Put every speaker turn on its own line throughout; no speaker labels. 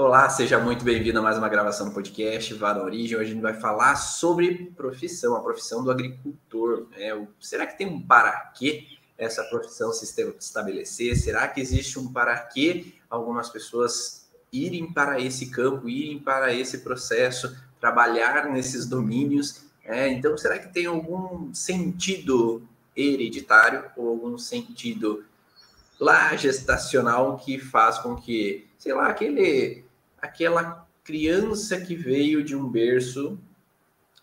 Olá, seja muito bem-vindo a mais uma gravação do podcast Vá da Origem. Hoje a gente vai falar sobre profissão, a profissão do agricultor. É, será que tem um para quê essa profissão se estabelecer? Será que existe um para quê algumas pessoas irem para esse campo, irem para esse processo, trabalhar nesses domínios? É, então, será que tem algum sentido hereditário ou algum sentido lá gestacional que faz com que, sei lá, aquele aquela criança que veio de um berço,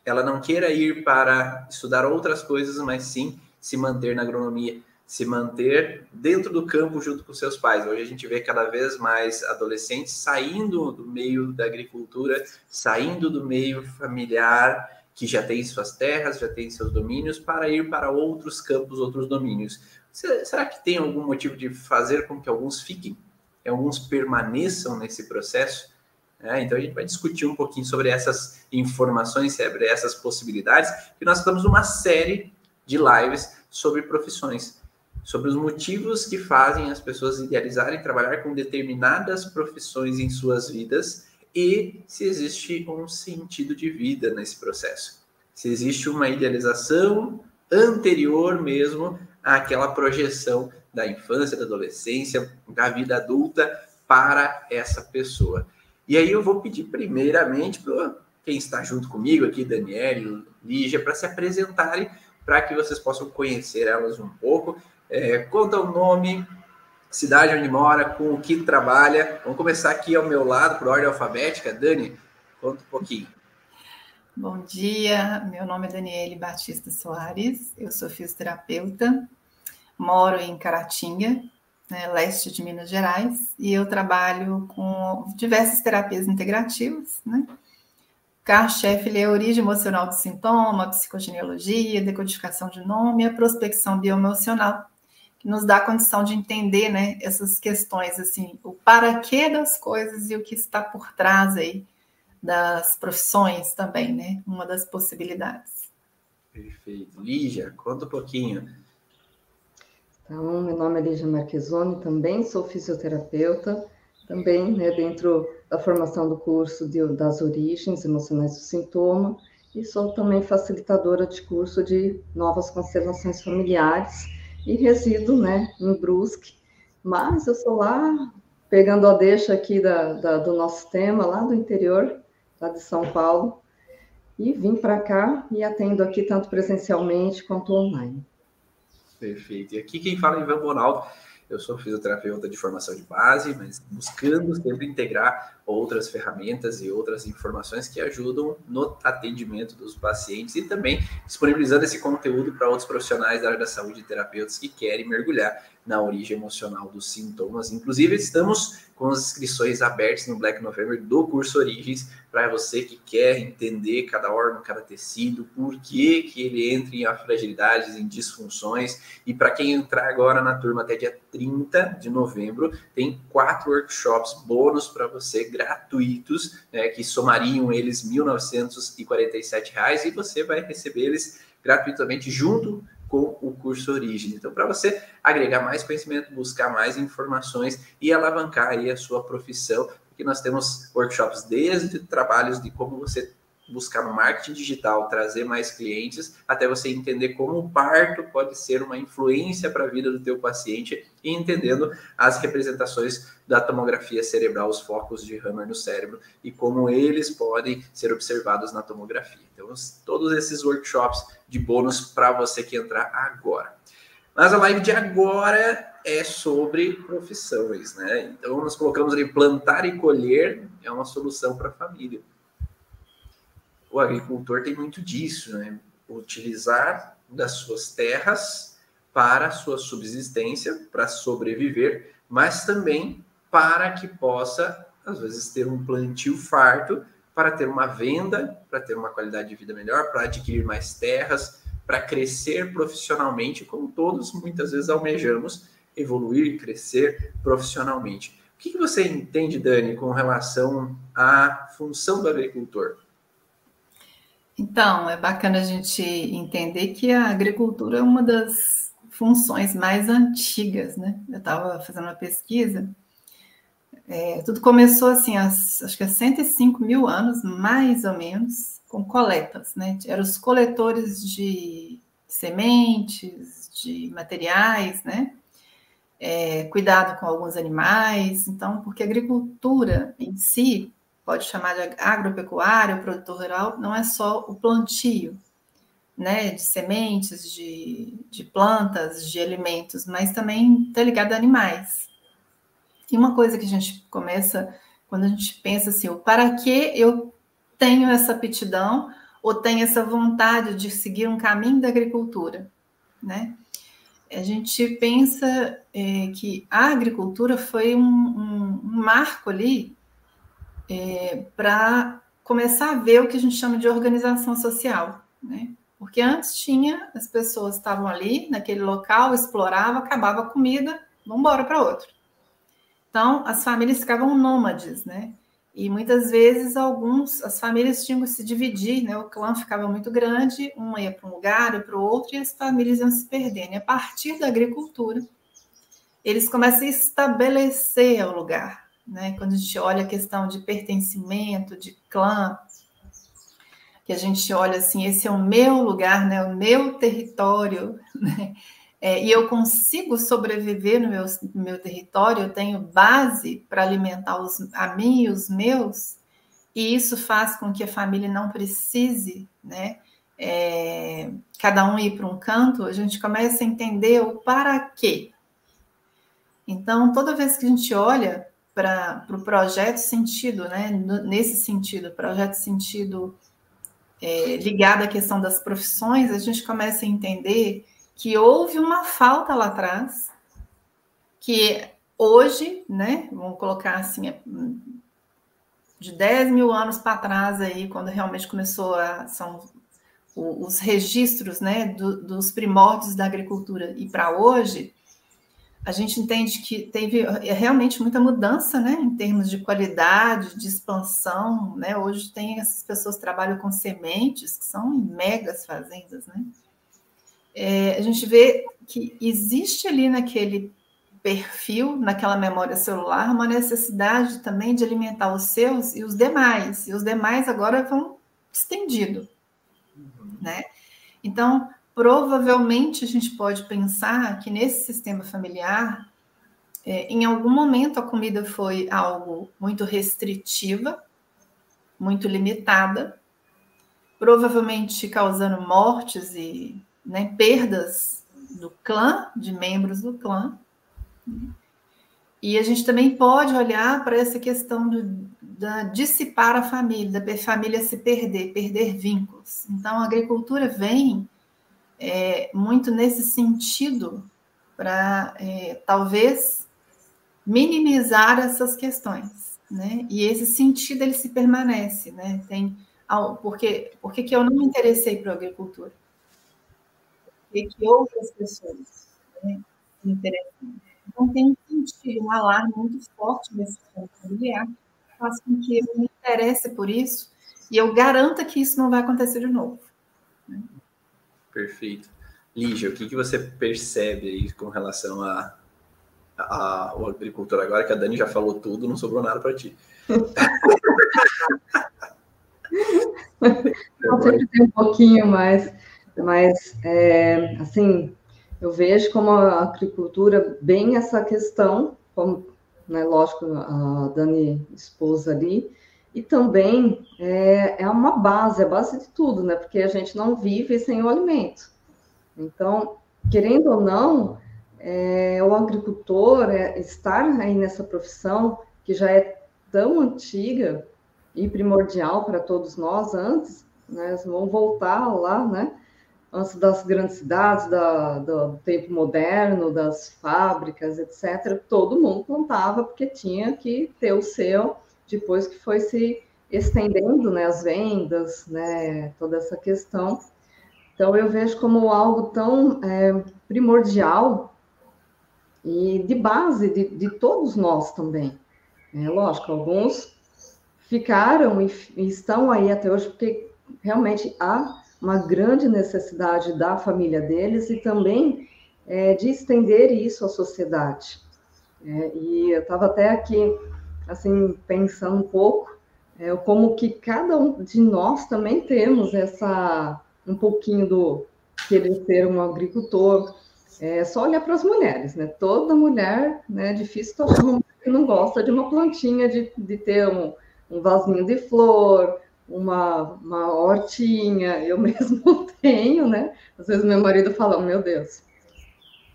ela não queira ir para estudar outras coisas, mas sim se manter na agronomia, se manter dentro do campo junto com seus pais. Hoje a gente vê cada vez mais adolescentes saindo do meio da agricultura, saindo do meio familiar, que já tem suas terras, já tem seus domínios, para ir para outros campos, outros domínios. Será que tem algum motivo de fazer com que alguns fiquem? alguns permaneçam nesse processo. É, então a gente vai discutir um pouquinho sobre essas informações, sobre essas possibilidades, que nós estamos numa série de lives sobre profissões, sobre os motivos que fazem as pessoas idealizarem trabalhar com determinadas profissões em suas vidas e se existe um sentido de vida nesse processo. Se existe uma idealização anterior mesmo àquela projeção da infância, da adolescência, da vida adulta para essa pessoa. E aí eu vou pedir primeiramente para quem está junto comigo aqui, Daniel, Lígia, para se apresentarem, para que vocês possam conhecer elas um pouco. É, conta o nome, cidade onde mora, com o que trabalha. Vamos começar aqui ao meu lado, por ordem alfabética. Dani, conta um pouquinho.
Bom dia, meu nome é Daniele Batista Soares, eu sou fisioterapeuta, moro em Caratinga, né, leste de Minas Gerais, e eu trabalho com diversas terapias integrativas, né? Carro-chefe é a origem emocional do sintoma, psicogenealogia, decodificação de nome, a prospecção bioemocional, que nos dá a condição de entender, né, essas questões, assim, o para quê das coisas e o que está por trás aí das profissões também, né, uma das possibilidades.
Perfeito. Lígia, conta um pouquinho
então, meu nome é Lígia Marquezoni, também sou fisioterapeuta, também né, dentro da formação do curso de, das origens emocionais do sintoma, e sou também facilitadora de curso de novas constelações familiares, e resido né, em Brusque, mas eu sou lá, pegando a deixa aqui da, da, do nosso tema, lá do interior, lá de São Paulo, e vim para cá e atendo aqui tanto presencialmente quanto online.
Perfeito. E aqui quem fala é Ivan Bonaldo. Eu sou fisioterapeuta de formação de base, mas buscando sempre integrar outras ferramentas e outras informações que ajudam no atendimento dos pacientes e também disponibilizando esse conteúdo para outros profissionais da área da saúde e terapeutas que querem mergulhar na origem emocional dos sintomas. Inclusive, estamos com as inscrições abertas no Black November do curso Origens, para você que quer entender cada órgão, cada tecido, por que, que ele entra em fragilidades, em disfunções. E para quem entrar agora na turma até dia 30 de novembro, tem quatro workshops bônus para você, gratuitos, né, que somariam eles 1.947 reais, e você vai receber eles gratuitamente junto com o curso Origem. Então, para você agregar mais conhecimento, buscar mais informações e alavancar aí a sua profissão, porque nós temos workshops desde trabalhos de como você buscar marketing digital, trazer mais clientes, até você entender como o parto pode ser uma influência para a vida do teu paciente e entendendo as representações da tomografia cerebral, os focos de Hammer no cérebro e como eles podem ser observados na tomografia. Então, todos esses workshops de bônus para você que entrar agora. Mas a live de agora é sobre profissões, né? Então, nós colocamos ali plantar e colher é uma solução para a família o agricultor tem muito disso, né? Utilizar das suas terras para sua subsistência, para sobreviver, mas também para que possa, às vezes, ter um plantio farto, para ter uma venda, para ter uma qualidade de vida melhor, para adquirir mais terras, para crescer profissionalmente, como todos muitas vezes almejamos evoluir, crescer profissionalmente. O que você entende, Dani, com relação à função do agricultor?
Então, é bacana a gente entender que a agricultura é uma das funções mais antigas, né? Eu estava fazendo uma pesquisa, É, tudo começou assim, as, acho que há 105 mil anos, mais ou menos, com coletas, né? Eram os coletores de sementes, de materiais, né? É, cuidado com alguns animais, então, porque a agricultura em si, pode chamar de agropecuária, o produtor rural, não é só o plantio, né, de sementes, de, de plantas, de alimentos, mas também está ligado a animais. E uma coisa que a gente começa, quando a gente pensa assim, o para que eu tenho essa aptidão ou tenho essa vontade de seguir um caminho da agricultura, né? A gente pensa é, que a agricultura foi um, um, um marco ali é, para começar a ver o que a gente chama de organização social, né? Porque antes tinha, as pessoas estavam ali, naquele local, explorava, acabava a comida, vamos embora para outro. Então, as famílias ficavam nômades, né? E muitas vezes alguns, as famílias tinham que se dividir, né? O clã ficava muito grande, um ia para um lugar, para o outro, e as famílias iam se perdendo. E a partir da agricultura, eles começam a estabelecer o lugar, né? Quando a gente olha a questão de pertencimento, de clã, que a gente olha assim, esse é o meu lugar, né, o meu território, né? É, e eu consigo sobreviver no meu, no meu território, eu tenho base para alimentar os, a mim e os meus, e isso faz com que a família não precise, né, é, cada um ir para um canto, a gente começa a entender o para quê. Então, toda vez que a gente olha para o pro projeto sentido, né, nesse sentido, projeto sentido é, ligado à questão das profissões, a gente começa a entender que houve uma falta lá atrás, que hoje, né, vamos colocar assim, é, de 10 mil anos para trás aí, quando realmente começou a, são os registros, né, do, dos primórdios da agricultura e para hoje, a gente entende que teve é realmente muita mudança, né, em termos de qualidade, de expansão, né? Hoje tem essas pessoas que trabalham com sementes, que são em megas fazendas, né? É, a gente vê que existe ali naquele perfil, naquela memória celular, uma necessidade também de alimentar os seus e os demais, e os demais agora vão estendido, né? Então, provavelmente a gente pode pensar que nesse sistema familiar, é, em algum momento a comida foi algo muito restritiva, muito limitada, provavelmente causando mortes e né, perdas do clã, de membros do clã. E a gente também pode olhar para essa questão do, da dissipar a família, da família se perder, perder vínculos. Então, a agricultura vem é, muito nesse sentido para é, talvez minimizar essas questões, né? E esse sentido ele se permanece, né? Tem porque porque que eu não me interessei por agricultura? Porque que outras pessoas né, se interessam? Então tem um sentido, um alarme muito forte nesse familiar, que faz com que eu me interesse por isso e eu garanta que isso não vai acontecer de novo. Né?
Perfeito. Lígia, o que, que você percebe aí com relação a, a, ao agricultor agora que a Dani já falou tudo, não sobrou nada para ti.
Eu sempre tem um pouquinho mais, mas é, assim, eu vejo como a agricultura bem essa questão, como, né, lógico, a Dani expôs ali, e também é, é uma base, é a base de tudo, né? Porque a gente não vive sem o alimento. Então, querendo ou não, é, o agricultor é, estar aí nessa profissão que já é tão antiga e primordial para todos nós antes, né? Vamos voltar lá, né? Antes das grandes cidades, da, do tempo moderno, das fábricas, etc. Todo mundo plantava porque tinha que ter o seu depois que foi se estendendo né, as vendas, né, toda essa questão. Então, eu vejo como algo tão é, primordial e de base de, de, todos nós também. É lógico, alguns ficaram e, e estão aí até hoje porque realmente há uma grande necessidade da família deles e também é, de estender isso à sociedade. É, e eu estava até aqui assim, pensando um pouco, é, como que cada um de nós também temos essa, um pouquinho do querer ser um agricultor, é só olhar para as mulheres, né? Toda mulher, né? É difícil achar uma mulher que não gosta de uma plantinha, de, de ter um, um vasinho de flor, uma, uma hortinha. Eu mesmo tenho, né? Às vezes meu marido fala, meu Deus,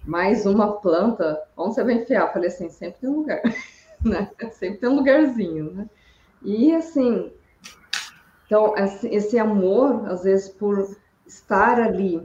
mais uma planta, onde você vai enfiar? Eu falei assim, sempre tem um lugar, né? Sempre tem um lugarzinho, né? E assim, então esse amor, às vezes, por estar ali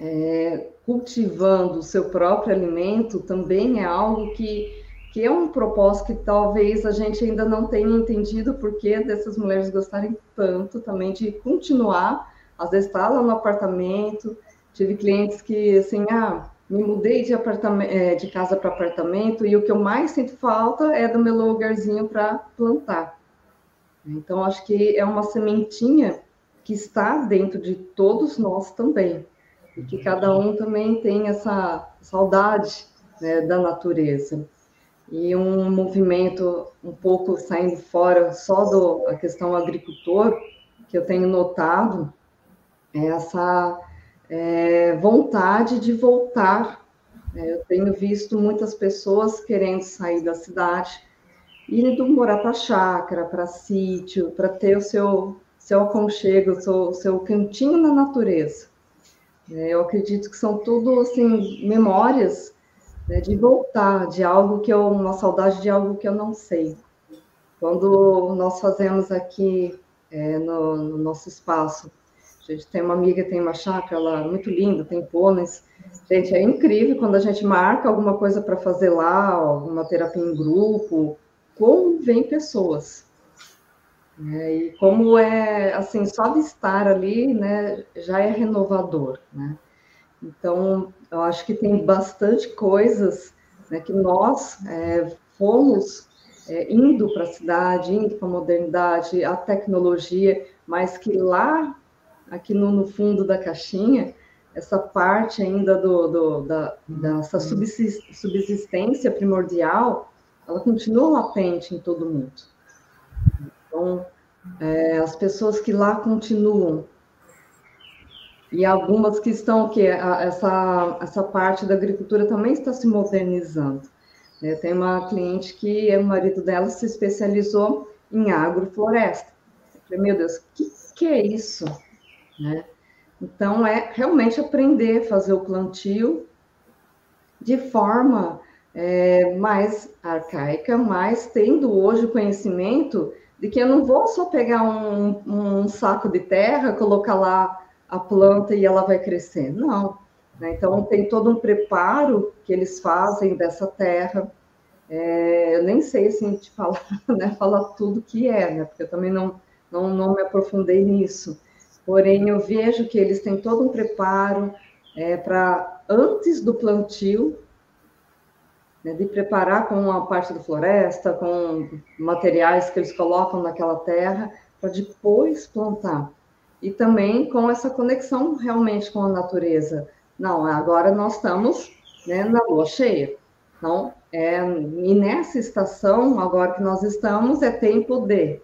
é, cultivando o seu próprio alimento também é algo que, que é um propósito que talvez a gente ainda não tenha entendido porque dessas mulheres gostarem tanto também de continuar, às vezes está lá no apartamento, tive clientes que assim, ah, me mudei de, apartamento, é, de casa para apartamento e o que eu mais sinto falta é do meu lugarzinho para plantar. Então, acho que é uma sementinha que está dentro de todos nós também e que cada um também tem essa saudade né, da natureza. E um movimento um pouco saindo fora só da questão agricultor, que eu tenho notado, é essa é, vontade de voltar. É, eu tenho visto muitas pessoas querendo sair da cidade, indo morar para chácara, para sítio, para ter o seu, seu aconchego, o seu, seu cantinho na natureza. É, eu acredito que são tudo assim memórias né, de voltar de algo que eu uma saudade de algo que eu não sei. Quando nós fazemos aqui é, no, no, nosso espaço, a gente tem uma amiga tem uma chácara lá muito linda, tem pôneis. Gente, é incrível quando a gente marca alguma coisa para fazer lá, alguma terapia em grupo, como vem pessoas. É, e como é, assim, só de estar ali, né, já é renovador, né? Então, eu acho que tem bastante coisas né, que nós é, fomos é, indo para a cidade, indo para a modernidade, a tecnologia, mas que lá, aqui no, no fundo da caixinha, essa parte ainda do, do da, dessa subsistência primordial, ela continua latente em todo mundo. Então, é, as pessoas que lá continuam, e algumas que estão, que essa, essa parte da agricultura também está se modernizando. É, tem uma cliente que o marido dela se especializou em agrofloresta. Eu falei, meu Deus, o que, que é isso? Né? Então, é realmente aprender a fazer o plantio de forma é, mais arcaica, mas tendo hoje o conhecimento de que eu não vou só pegar um, um saco de terra, colocar lá a planta e ela vai crescer. Não. Né? Então, tem todo um preparo que eles fazem dessa terra. É, eu nem sei assim, te falar, né, falar tudo que é, né, porque eu também não, não, não me aprofundei nisso. Porém, eu vejo que eles têm todo um preparo é, para, antes do plantio, né, de preparar com a parte da floresta, com materiais que eles colocam naquela terra, para depois plantar. E também com essa conexão realmente com a natureza. Não, agora nós estamos né, na lua cheia. Então, é, e nessa estação, agora que nós estamos, é tempo de,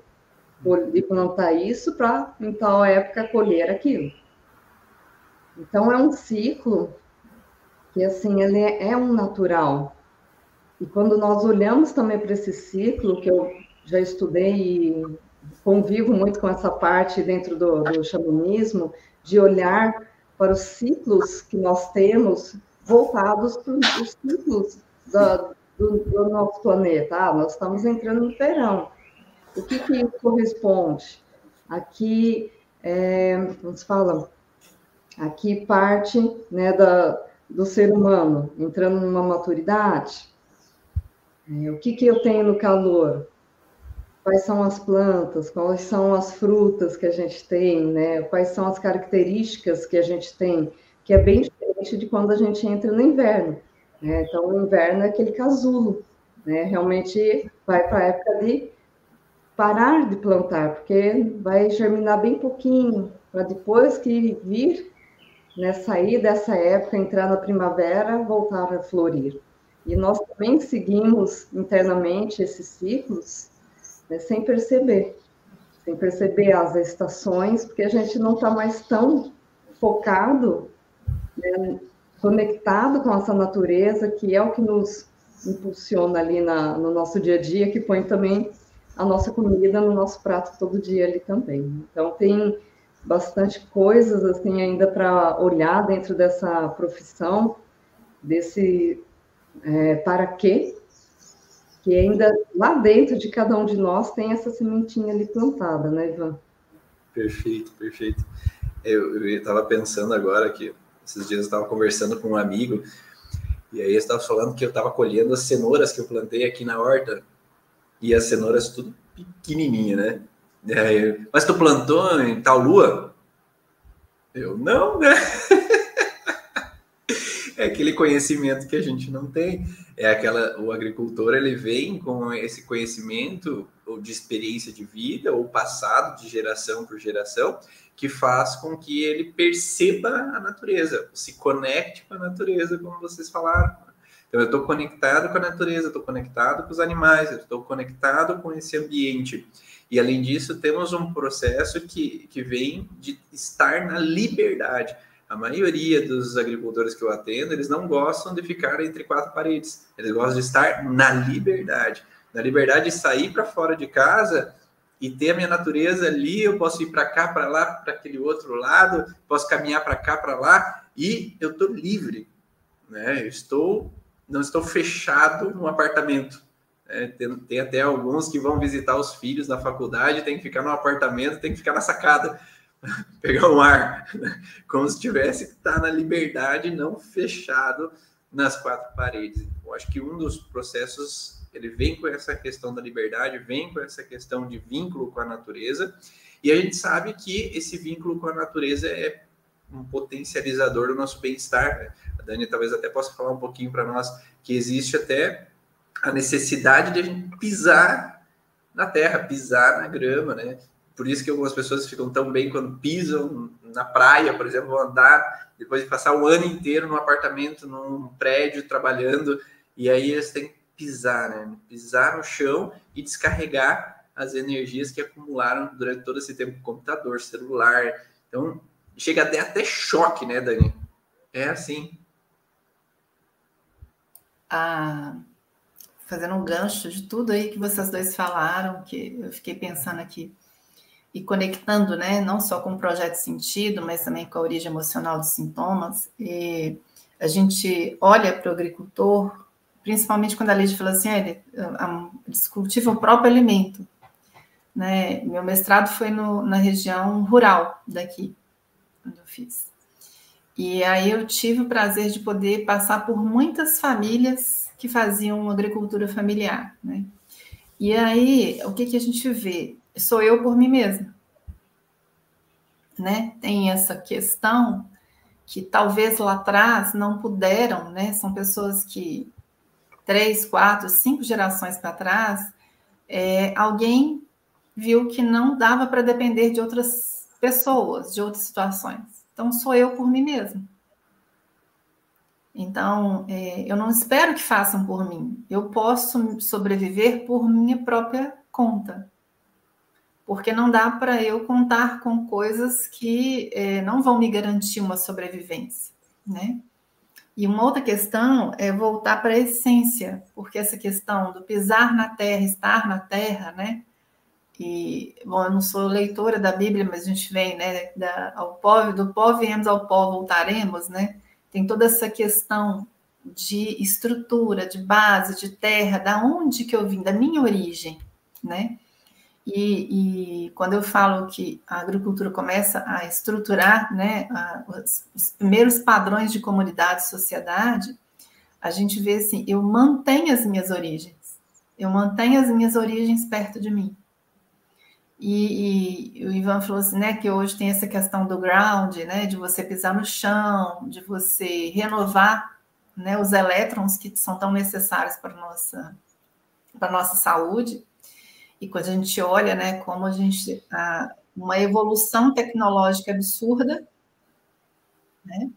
de plantar isso para, em tal época, colher aquilo. Então, é um ciclo que, assim, ele é, é um natural. E quando nós olhamos também para esse ciclo, que eu já estudei e convivo muito com essa parte dentro do, do xamanismo, de olhar para os ciclos que nós temos voltados para os ciclos da, do, do, nosso planeta. Ah, nós estamos entrando no verão. O que, que isso corresponde? Aqui, é, como se fala? Aqui parte né, da, do ser humano entrando numa maturidade. É, o que, que eu tenho no calor? Quais são as plantas? Quais são as frutas que a gente tem? Né? Quais são as características que a gente tem? Que é bem diferente de quando a gente entra no inverno. Né? Então, o inverno é aquele casulo. Né? Realmente vai para a época de parar de plantar, porque vai germinar bem pouquinho, para depois que vir, né, sair dessa época, entrar na primavera, voltar a florir. E nós também seguimos internamente esses ciclos né, sem perceber, sem perceber as estações, porque a gente não está mais tão focado, né, conectado com essa natureza, que é o que nos impulsiona ali na, no nosso dia a dia, que põe também a nossa comida no nosso prato todo dia ali também. Então, tem bastante coisas assim ainda para olhar dentro dessa profissão, desse é, para quê, que ainda lá dentro de cada um de nós tem essa sementinha ali plantada, né, Ivan?
Perfeito, perfeito. Eu estava pensando agora que esses dias eu estava conversando com um amigo e aí eu estava falando que eu estava colhendo as cenouras que eu plantei aqui na horta e as cenouras tudo pequenininha, né? Mas tu plantou em tal lua? Eu não, né? é aquele conhecimento que a gente não tem. É aquela o agricultor ele vem com esse conhecimento ou de experiência de vida ou passado de geração por geração que faz com que ele perceba a natureza, se conecte com a natureza, como vocês falaram. Então eu estou conectado com a natureza, estou conectado com os animais, estou conectado com esse ambiente. E além disso, temos um processo que, que vem de estar na liberdade. A maioria dos agricultores que eu atendo, eles não gostam de ficar entre quatro paredes. Eles gostam de estar na liberdade. Na liberdade de sair para fora de casa e ter a minha natureza ali, eu posso ir para cá, para lá, para aquele outro lado, posso caminhar para cá, para lá, e eu estou livre. Né? Eu estou, não estou fechado no apartamento. É, tem, tem, até alguns que vão visitar os filhos na faculdade, tem que ficar no apartamento, tem que ficar na sacada pegar um ar, né? como se tivesse que estar na liberdade, não fechado nas quatro paredes. Eu acho que um dos processos ele vem com essa questão da liberdade, vem com essa questão de vínculo com a natureza, e a gente sabe que esse vínculo com a natureza é um potencializador do nosso bem-estar. A Dani talvez até possa falar um pouquinho para nós que existe até a necessidade de a gente pisar na terra, pisar na grama, né? Por isso que algumas pessoas ficam tão bem quando pisam na praia, por exemplo, vão andar depois de passar o ano inteiro num apartamento, num prédio, trabalhando, e aí eles têm que pisar, né? Pisar no chão e descarregar as energias que acumularam durante todo esse tempo, computador, celular. Então, chega até até choque, né, Dani? É assim.
Ah, fazendo um gancho de tudo aí que vocês dois falaram, que eu fiquei pensando aqui e conectando, né, não só com o projeto sentido, mas também com a origem emocional dos sintomas. E a gente olha para o agricultor, principalmente quando a Lídia fala assim, ele, eles cultivam o próprio alimento. Né? Meu mestrado foi no, na região rural daqui, onde eu fiz. E aí eu tive o prazer de poder passar por muitas famílias que faziam agricultura familiar, né? E aí, o que, que a gente vê? sou eu por mim mesma. Né? Tem essa questão que talvez lá atrás não puderam, né? São pessoas que três, quatro, cinco gerações para trás, é, alguém viu que não dava para depender de outras pessoas, de outras situações. Então sou eu por mim mesmo. Então, é, eu não espero que façam por mim. Eu posso sobreviver por minha própria conta porque não dá para eu contar com coisas que é, não vão me garantir uma sobrevivência, né? E uma outra questão é voltar para a essência, porque essa questão do pisar na terra, estar na terra, né? E, bom, eu não sou leitora da Bíblia, mas a gente vem, né, da, ao povo, do pó viemos ao pó voltaremos, né? Tem toda essa questão de estrutura, de base, de terra, da onde que eu vim, da minha origem, né? E, e, quando eu falo que a agricultura começa a estruturar né, a, os, os, primeiros padrões de comunidade sociedade, a gente vê assim: eu mantenho as minhas origens, eu mantenho as minhas origens perto de mim. E, e o Ivan falou assim, né, que hoje tem essa questão do ground, né, de você pisar no chão, de você renovar né, os elétrons que são tão necessários para nossa, para nossa saúde. E quando a gente olha, né, como a gente a, uma evolução tecnológica absurda, né?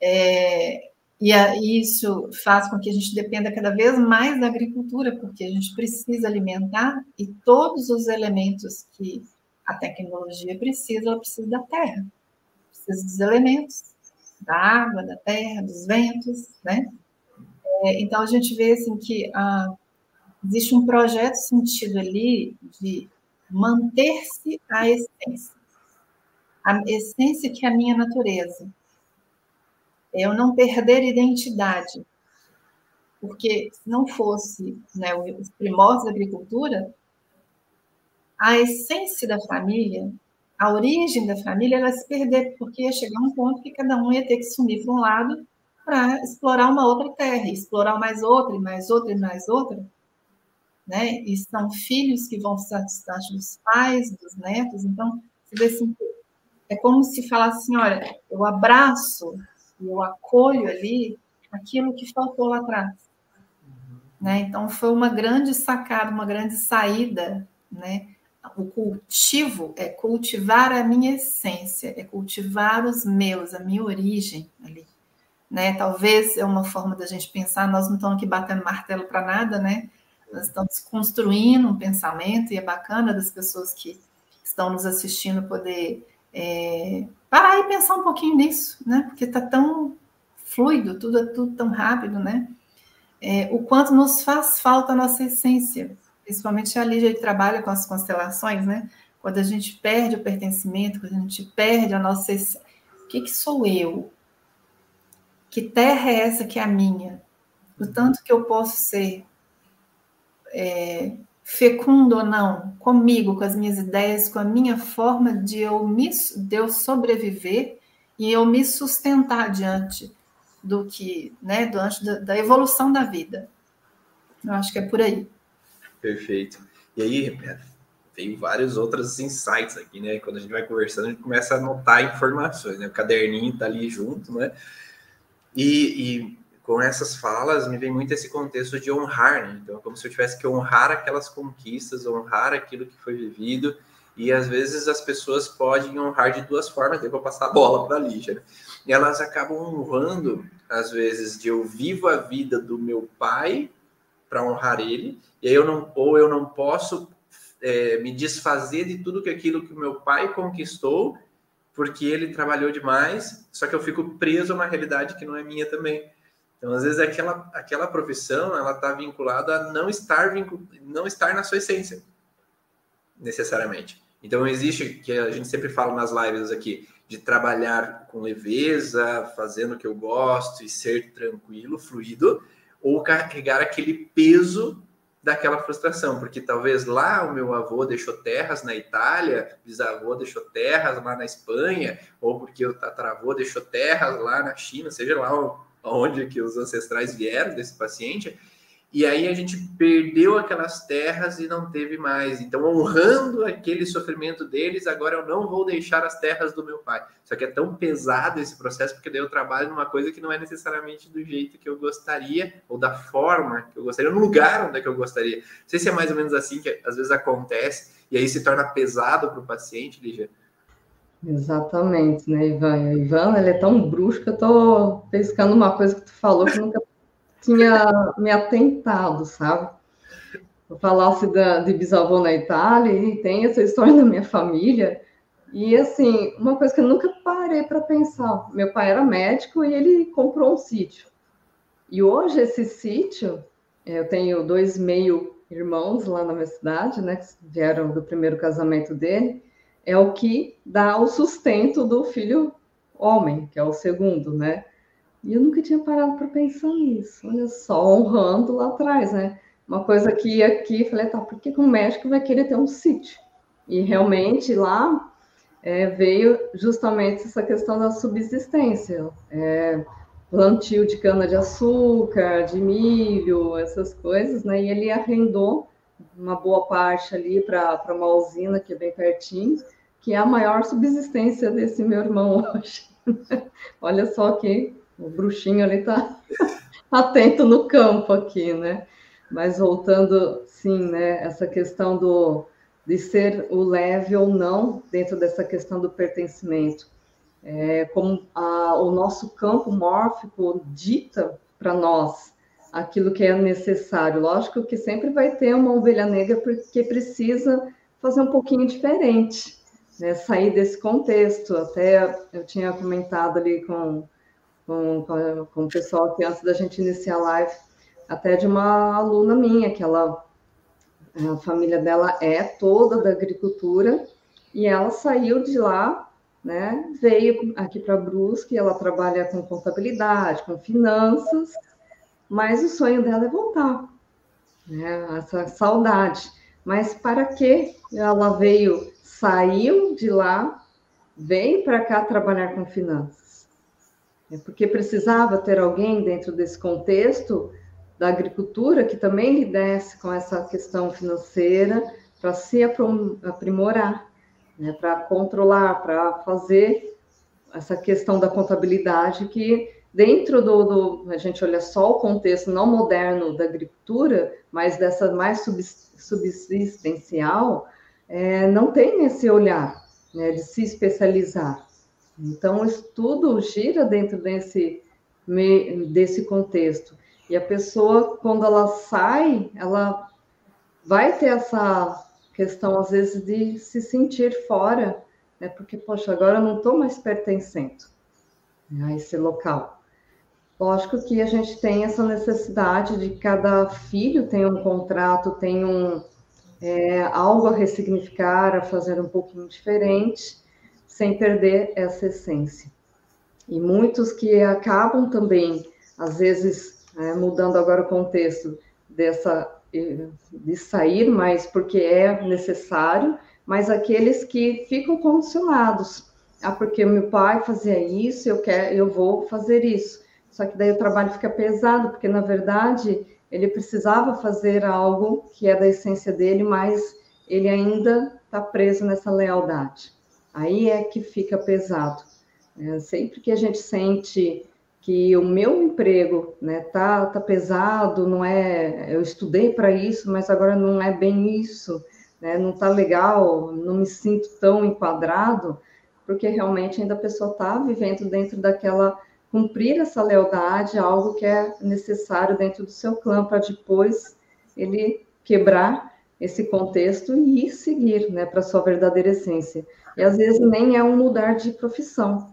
É, E isso faz com que a gente dependa cada vez mais da agricultura, porque a gente precisa alimentar e todos os elementos que a tecnologia precisa, ela precisa da terra, precisa dos elementos, da água, da terra, dos ventos, né? É, então a gente vê assim que ah, existe um projeto sentido ali de manter-se a essência, a essência que é a minha natureza, eu não perder identidade, porque se não fosse né, os primórdios da agricultura, a essência da família, a origem da família, ela se perder, porque ia chegar um ponto que cada um ia ter que sumir para um lado para explorar uma outra terra, explorar mais outra, e mais outra, e mais outra. Né? E são filhos que vão estar distantes dos pais, dos netos. Então, assim, é como se falasse assim: olha, eu abraço eu acolho ali aquilo que faltou lá atrás. Né? Então, foi uma grande sacada, uma grande saída. Né? O cultivo é cultivar a minha essência, é cultivar os meus, a minha origem ali. Né? Talvez é uma forma da gente pensar, nós não estamos aqui batendo martelo para nada, né? Nós estamos construindo um pensamento e é bacana das pessoas que estão nos assistindo poder é, parar e pensar um pouquinho nisso, né? Porque está tão fluido, tudo é tudo tão rápido, né? É, o quanto nos faz falta a nossa essência, principalmente a Lígia que trabalha com as constelações, né? Quando a gente perde o pertencimento, quando a gente perde a nossa essência. O que, que sou eu? Que terra é essa que é a minha? O tanto que eu posso ser é, fecundo ou não, comigo, com as minhas ideias, com a minha forma de eu, me, de eu sobreviver e eu me sustentar diante do que, né, diante da, da evolução da vida. Eu acho que é por aí.
Perfeito. E aí, tem vários outros insights aqui, né? Quando a gente vai conversando, a gente começa a anotar informações, né? O caderninho tá ali junto, né? E, e com essas falas me vem muito esse contexto de honrar, né? Então, é como se eu tivesse que honrar aquelas conquistas, honrar aquilo que foi vivido. E às vezes as pessoas podem honrar de duas formas, depois passar a bola para a Lígia. Né? E elas acabam honrando, às vezes, de eu vivo a vida do meu pai para honrar ele, e aí eu não, ou eu não posso é, me desfazer de tudo que aquilo que meu pai conquistou, porque ele trabalhou demais, só que eu fico preso a uma realidade que não é minha também. Então, às vezes, aquela, aquela profissão ela está vinculada a não estar, vincul... não estar na sua essência, necessariamente. Então, existe, que a gente sempre fala nas lives aqui, de trabalhar com leveza, fazendo o que eu gosto e ser tranquilo, fluido, ou carregar aquele peso daquela frustração, porque talvez lá o meu avô deixou terras na Itália, bisavô deixou terras lá na Espanha, ou porque o tataravô deixou terras lá na China, seja lá onde que os ancestrais vieram desse paciente, e aí a gente perdeu aquelas terras e não teve mais. Então, honrando aquele sofrimento deles, agora eu não vou deixar as terras do meu pai. Só que é tão pesado esse processo, porque daí eu trabalho numa coisa que não é necessariamente do jeito que eu gostaria, ou da forma que eu gostaria, no lugar onde é que eu gostaria. Não sei se é mais ou menos assim que às vezes acontece, e aí se torna pesado para o paciente, Lígia.
Exatamente, né, Ivan? Ivan, ele é tão bruxo que eu tô pescando uma coisa que tu falou que nunca tinha me atentado, sabe? Eu falasse da, de bisavô na Itália e tem essa história na minha família. E, assim, uma coisa que eu nunca parei para pensar. Meu pai era médico e ele comprou um sítio. E hoje esse sítio, eu tenho dois meio irmãos lá na minha cidade, né, que vieram do primeiro casamento dele é o que dá o sustento do filho homem, que é o segundo, né? E eu nunca tinha parado para pensar nisso. Olha só, honrando lá atrás, né? Uma coisa que aqui, falei, tá, por que, o México vai querer ter um sítio? E realmente lá é, veio justamente essa questão da subsistência. É, plantio de cana-de-açúcar, de milho, essas coisas, né? E ele arrendou uma boa parte ali para uma usina que é bem pertinho, que é a maior subsistência desse meu irmão hoje. Olha só que o bruxinho ali está atento no campo aqui, né? Mas voltando, sim, né? Essa questão do de ser o leve ou não dentro dessa questão do pertencimento. é, como a, o nosso campo mórfico dita para nós aquilo que é necessário. Lógico que sempre vai ter uma ovelha negra porque precisa fazer um pouquinho diferente, né? sair desse contexto. Até eu tinha comentado ali com, com, com o pessoal que antes da gente iniciar a live, até de uma aluna minha, que ela, a família dela é toda da agricultura, e ela saiu de lá, né, veio aqui para Brusque, ela trabalha com contabilidade, com finanças, mas o sonho dela é voltar, né, essa saudade. Mas para que ela veio, saiu de lá, veio para cá trabalhar com finanças? É porque precisava ter alguém dentro desse contexto da agricultura que também lidesse com essa questão financeira para se aprimorar, né, para controlar, para fazer essa questão da contabilidade que dentro do, do, a gente olha só o contexto não moderno da agricultura, mas dessa mais subsistencial, é, não tem esse olhar né, de se especializar. Então, o estudo gira dentro desse, desse contexto. E a pessoa, quando ela sai, ela vai ter essa questão, às vezes, de se sentir fora, né? Porque, poxa, agora eu não estou mais pertencendo a esse local. Lógico que a gente tem essa necessidade de cada filho tem um contrato, tem um é, algo a ressignificar, a fazer um pouquinho diferente, sem perder essa essência. E muitos que acabam também, às vezes, é, mudando agora o contexto dessa de sair, mas porque é necessário, mas aqueles que ficam condicionados. Ah, porque meu pai fazia isso, eu quero, eu vou fazer isso. Só que daí o trabalho fica pesado, porque na verdade ele precisava fazer algo que é da essência dele, mas ele ainda está preso nessa lealdade. Aí é que fica pesado. É, sempre que a gente sente que o meu emprego né, tá, tá pesado, não é, eu estudei para isso, mas agora não é bem isso, né, não tá legal, não me sinto tão enquadrado, porque realmente ainda a pessoa está vivendo dentro daquela cumprir essa lealdade, algo que é necessário dentro do seu clã, para depois ele quebrar esse contexto e seguir né, para sua verdadeira essência. E às vezes nem é um mudar de profissão,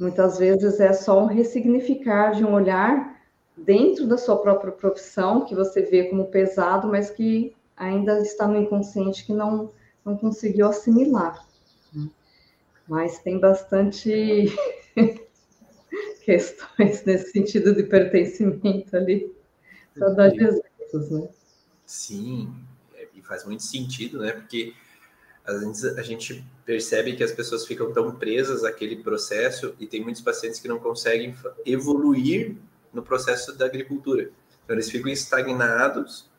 muitas vezes é só um ressignificar de um olhar dentro da sua própria profissão, que você vê como pesado, mas que ainda está no inconsciente que não, não conseguiu assimilar. Mas tem bastante questões nesse sentido de pertencimento ali. Só dar exemplos, né?
Sim, é, e faz muito sentido, né? Porque às vezes a gente percebe que as pessoas ficam tão presas àquele processo e tem muitos pacientes que não conseguem evoluir no processo da agricultura. Então eles ficam estagnados,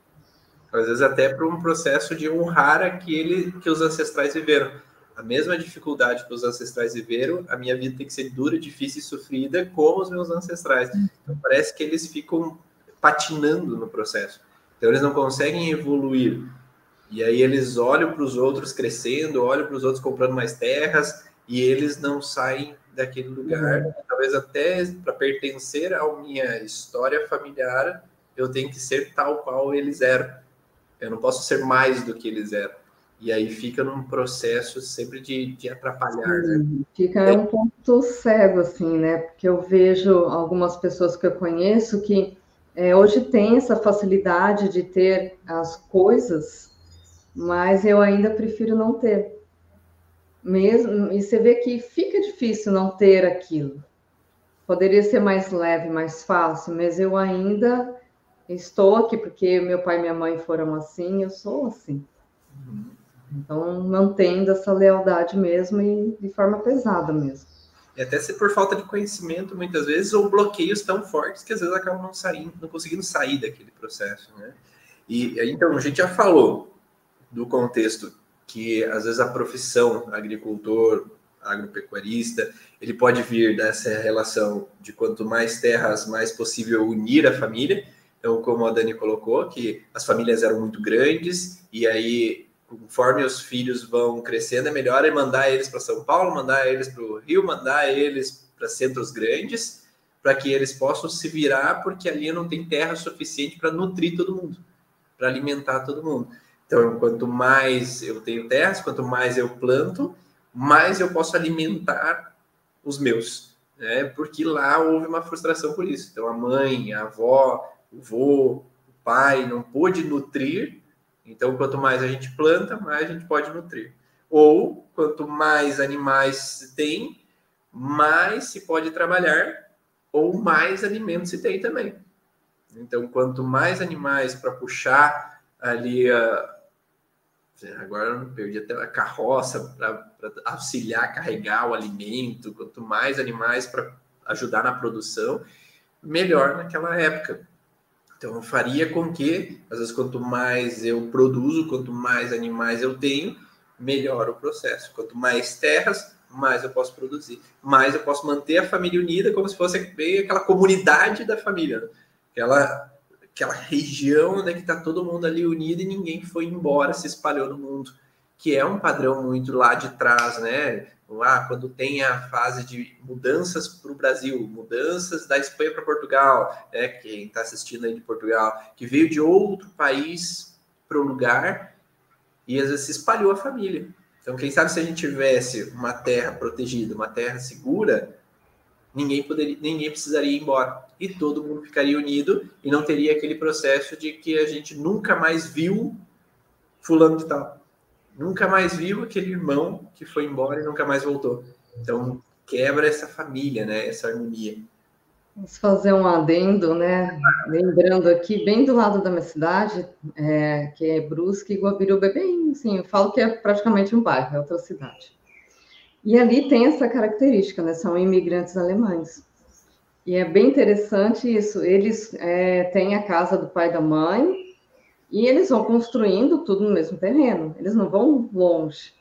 às vezes até por um processo de honrar aquele que os ancestrais viveram a mesma dificuldade que os ancestrais viveram, a minha vida tem que ser dura, difícil e sofrida como os meus ancestrais. Então parece que eles ficam patinando no processo. Então eles não conseguem evoluir. E aí eles olham para os outros crescendo, olham para os outros comprando mais terras e eles não saem daquele lugar. Uhum. Talvez até para pertencer à minha história familiar, eu tenho que ser tal qual eles eram. Eu não posso ser mais do que eles eram. E aí fica num processo sempre de, de atrapalhar. Né?
Fica é. um ponto cego, assim, né? Porque eu vejo algumas pessoas que eu conheço que é, hoje tem essa facilidade de ter as coisas, mas eu ainda prefiro não ter. Mesmo, e você vê que fica difícil não ter aquilo. Poderia ser mais leve, mais fácil, mas eu ainda estou aqui porque meu pai e minha mãe foram assim, eu sou assim. Uhum. Então, mantendo essa lealdade mesmo e de forma pesada mesmo.
E até se por falta de conhecimento, muitas vezes, ou bloqueios tão fortes que às vezes acabam não saindo, não conseguindo sair daquele processo, né? E então a gente já falou do contexto que às vezes a profissão agricultor, agropecuarista, ele pode vir dessa relação de quanto mais terras, mais possível unir a família. Então, como a Dani colocou, que as famílias eram muito grandes e aí conforme os filhos vão crescendo, é melhor é mandar eles para São Paulo, mandar eles para o Rio, mandar eles para centros grandes, para que eles possam se virar, porque ali não tem terra suficiente para nutrir todo mundo, para alimentar todo mundo. Então, quanto mais eu tenho terras, quanto mais eu planto, mais eu posso alimentar os meus, né? Porque lá houve uma frustração por isso. Então, a mãe, a avó, o vô, o pai não pôde nutrir então, quanto mais a gente planta, mais a gente pode nutrir. Ou, quanto mais animais se tem, mais se pode trabalhar, ou mais alimentos se tem também. Então, quanto mais animais para puxar ali a. Agora eu perdi até a carroça para auxiliar, carregar o alimento. Quanto mais animais para ajudar na produção, melhor naquela época. Então, faria com que, às vezes, quanto mais eu produzo, quanto mais animais eu tenho, melhor o processo. Quanto mais terras, mais eu posso produzir. Mais eu posso manter a família unida, como se fosse bem aquela comunidade da família. Né? Aquela, aquela região né, que está todo mundo ali unido e ninguém foi embora, se espalhou no mundo. Que é um padrão muito lá de trás, né? lá quando tem a fase de mudanças para o Brasil, mudanças da Espanha para Portugal, né, quem está assistindo aí de Portugal, que veio de outro país para o lugar e às vezes se espalhou a família. Então, quem sabe se a gente tivesse uma terra protegida, uma terra segura, ninguém poderia, ninguém precisaria ir embora e todo mundo ficaria unido e não teria aquele processo de que a gente nunca mais viu fulano de tal nunca mais viu aquele irmão que foi embora e nunca mais voltou. Então, quebra essa família, né? Essa harmonia.
Vamos fazer um adendo, né? Lembrando aqui, bem do lado da minha cidade, é, que é Brusque Guabiruba, é bem, assim, eu falo que é praticamente um bairro, é outra cidade. E ali tem essa característica, né? São imigrantes alemães. E é bem interessante isso. Eles é, têm a casa do pai e da mãe, e eles vão construindo tudo no mesmo terreno, eles não vão longe.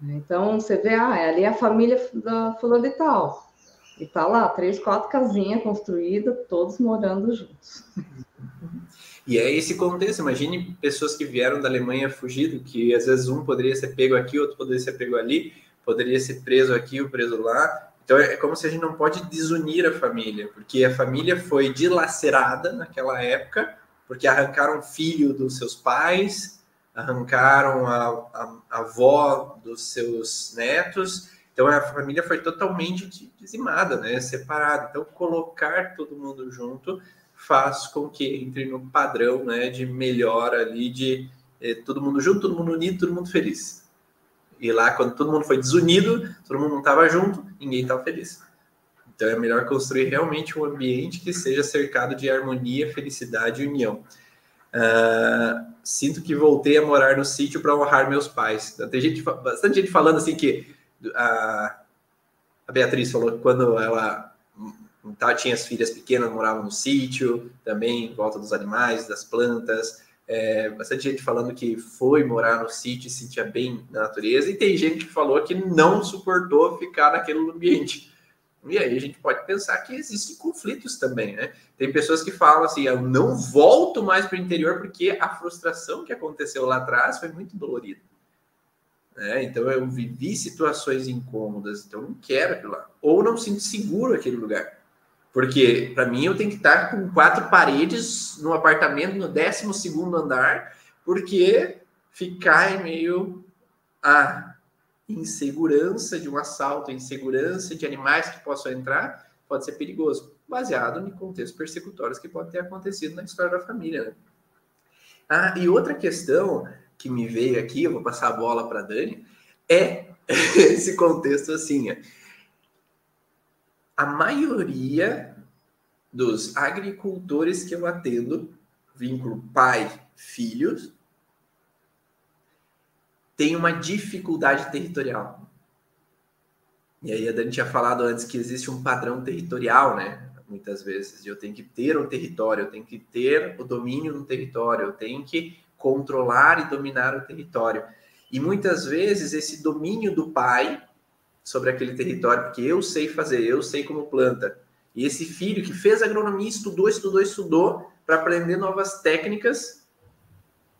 Então, você vê, ah, é ali é a família da fulana e tal. E tá lá, três, quatro casinhas construídas, todos morando juntos.
E é esse contexto, imagine pessoas que vieram da Alemanha fugido, que às vezes um poderia ser pego aqui, outro poderia ser pego ali, poderia ser preso aqui ou preso lá. Então é como se a gente não pode desunir a família, porque a família foi dilacerada naquela época, porque arrancaram filho dos seus pais, arrancaram a, a, a avó dos seus netos, então a família foi totalmente dizimada, né, separada. Então colocar todo mundo junto faz com que entre no padrão, né, de melhor ali de eh, todo mundo junto, todo mundo unido, todo mundo feliz. E lá quando todo mundo foi desunido, todo mundo não estava junto, ninguém estava feliz. Então é melhor construir realmente um ambiente que seja cercado de harmonia, felicidade e união. Uh, sinto que voltei a morar no sítio para honrar meus pais. Tem gente, bastante gente falando assim que a, a Beatriz falou que quando ela tá, tinha as filhas pequenas, morava no sítio, também em volta dos animais, das plantas. É, bastante gente falando que foi morar no sítio e sentia bem na natureza, e tem gente que falou que não suportou ficar naquele ambiente. E aí a gente pode pensar que existem conflitos também, né? Tem pessoas que falam assim, eu não volto mais para o interior porque a frustração que aconteceu lá atrás foi muito dolorida. Né? Então eu vivi situações incômodas, então eu não quero aquilo lá. Ou não sinto seguro aquele lugar. Porque para mim eu tenho que estar com quatro paredes no apartamento no 12 segundo andar, porque ficar é meio ah, insegurança de um assalto, insegurança de animais que possam entrar, pode ser perigoso, baseado em contextos persecutórios que podem ter acontecido na história da família. Né? Ah, e outra questão que me veio aqui, eu vou passar a bola para Dani, é esse contexto assim. A maioria dos agricultores que eu atendo, vínculo pai-filhos, tem uma dificuldade territorial. E aí a Dani tinha falado antes que existe um padrão territorial, né? Muitas vezes, eu tenho que ter um território, eu tenho que ter o domínio no território, eu tenho que controlar e dominar o território. E muitas vezes esse domínio do pai sobre aquele território, porque eu sei fazer, eu sei como planta. E esse filho que fez agronomia, estudou, estudou, estudou para aprender novas técnicas,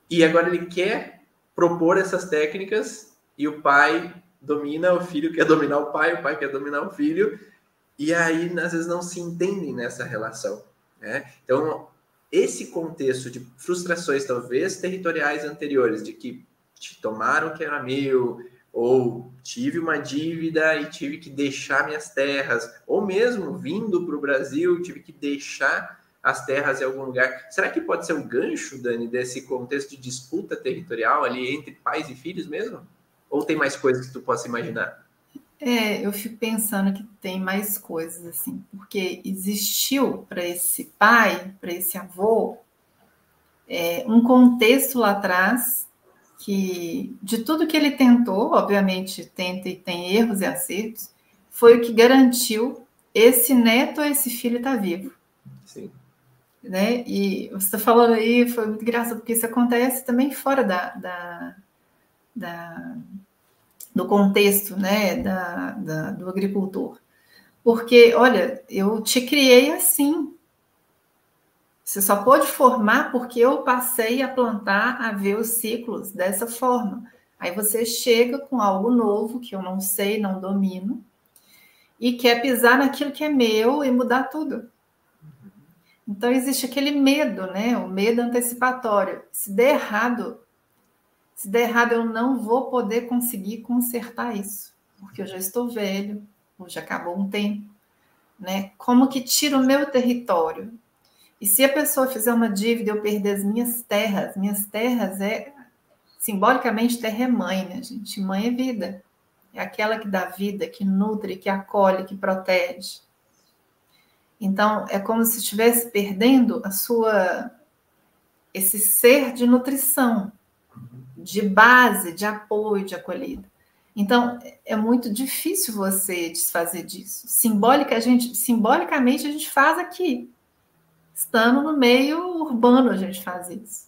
e agora ele quer propor essas técnicas e o pai domina, o filho quer dominar o pai, o pai quer dominar o filho, e aí às vezes não se entendem nessa relação. Né? Então, esse contexto de frustrações, talvez territoriais anteriores, de que te tomaram que era meu, ou tive uma dívida e tive que deixar minhas terras, ou mesmo vindo para o Brasil, tive que deixar as terras em algum lugar. Será que pode ser um gancho, Dani, desse contexto de disputa territorial ali entre pais e filhos mesmo? Ou tem mais coisas que tu possa imaginar?
É, eu fico pensando que tem mais coisas assim, porque existiu para esse pai, para esse avô, é, um contexto lá atrás que de tudo que ele tentou, obviamente tenta e tem erros e acertos, foi o que garantiu esse neto ou esse filho estar tá vivo. Né? E você está falando aí, foi muito engraçado, porque isso acontece também fora da, da, da do contexto né, da, da, do agricultor. Porque, olha, eu te criei assim, você só pôde formar porque eu passei a plantar, a ver os ciclos dessa forma. Aí você chega com algo novo que eu não sei, não domino, e quer pisar naquilo que é meu e mudar tudo. Então existe aquele medo, né? O medo antecipatório. Se der errado, se der errado, eu não vou poder conseguir consertar isso, porque eu já estou velho, já acabou um tempo, né? Como que tira o meu território? E se a pessoa fizer uma dívida, eu perder as minhas terras, minhas terras é simbolicamente terra é mãe, né, gente? Mãe é vida. É aquela que dá vida, que nutre, que acolhe, que protege. Então, é como se estivesse perdendo a sua esse ser de nutrição, de base, de apoio, de acolhida. Então, é muito difícil você desfazer disso. Simbólica, a gente, simbolicamente, a gente faz aqui estando no meio urbano a gente faz isso.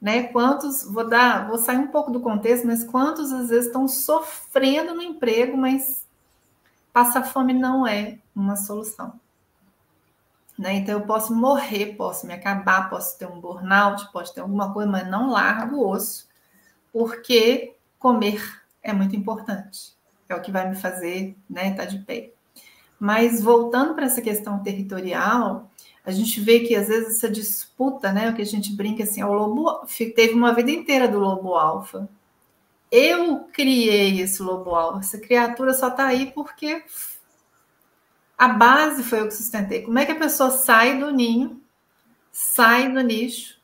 Né? Quantos, vou dar, vou sair um pouco do contexto, mas quantos às vezes estão sofrendo no emprego, mas passar fome não é uma solução. Né? Então eu posso morrer, posso me acabar, posso ter um burnout, posso ter alguma coisa, mas não largo o osso, porque comer é muito importante. É o que vai me fazer né, estar tá de pé. Mas voltando para essa questão territorial, a gente vê que às vezes essa disputa, né, o que a gente brinca assim, o lobo teve uma vida inteira do lobo alfa. Eu criei esse lobo alfa, essa criatura só está aí porque a base foi eu que sustentei. Como é que a pessoa sai do ninho, sai do nicho?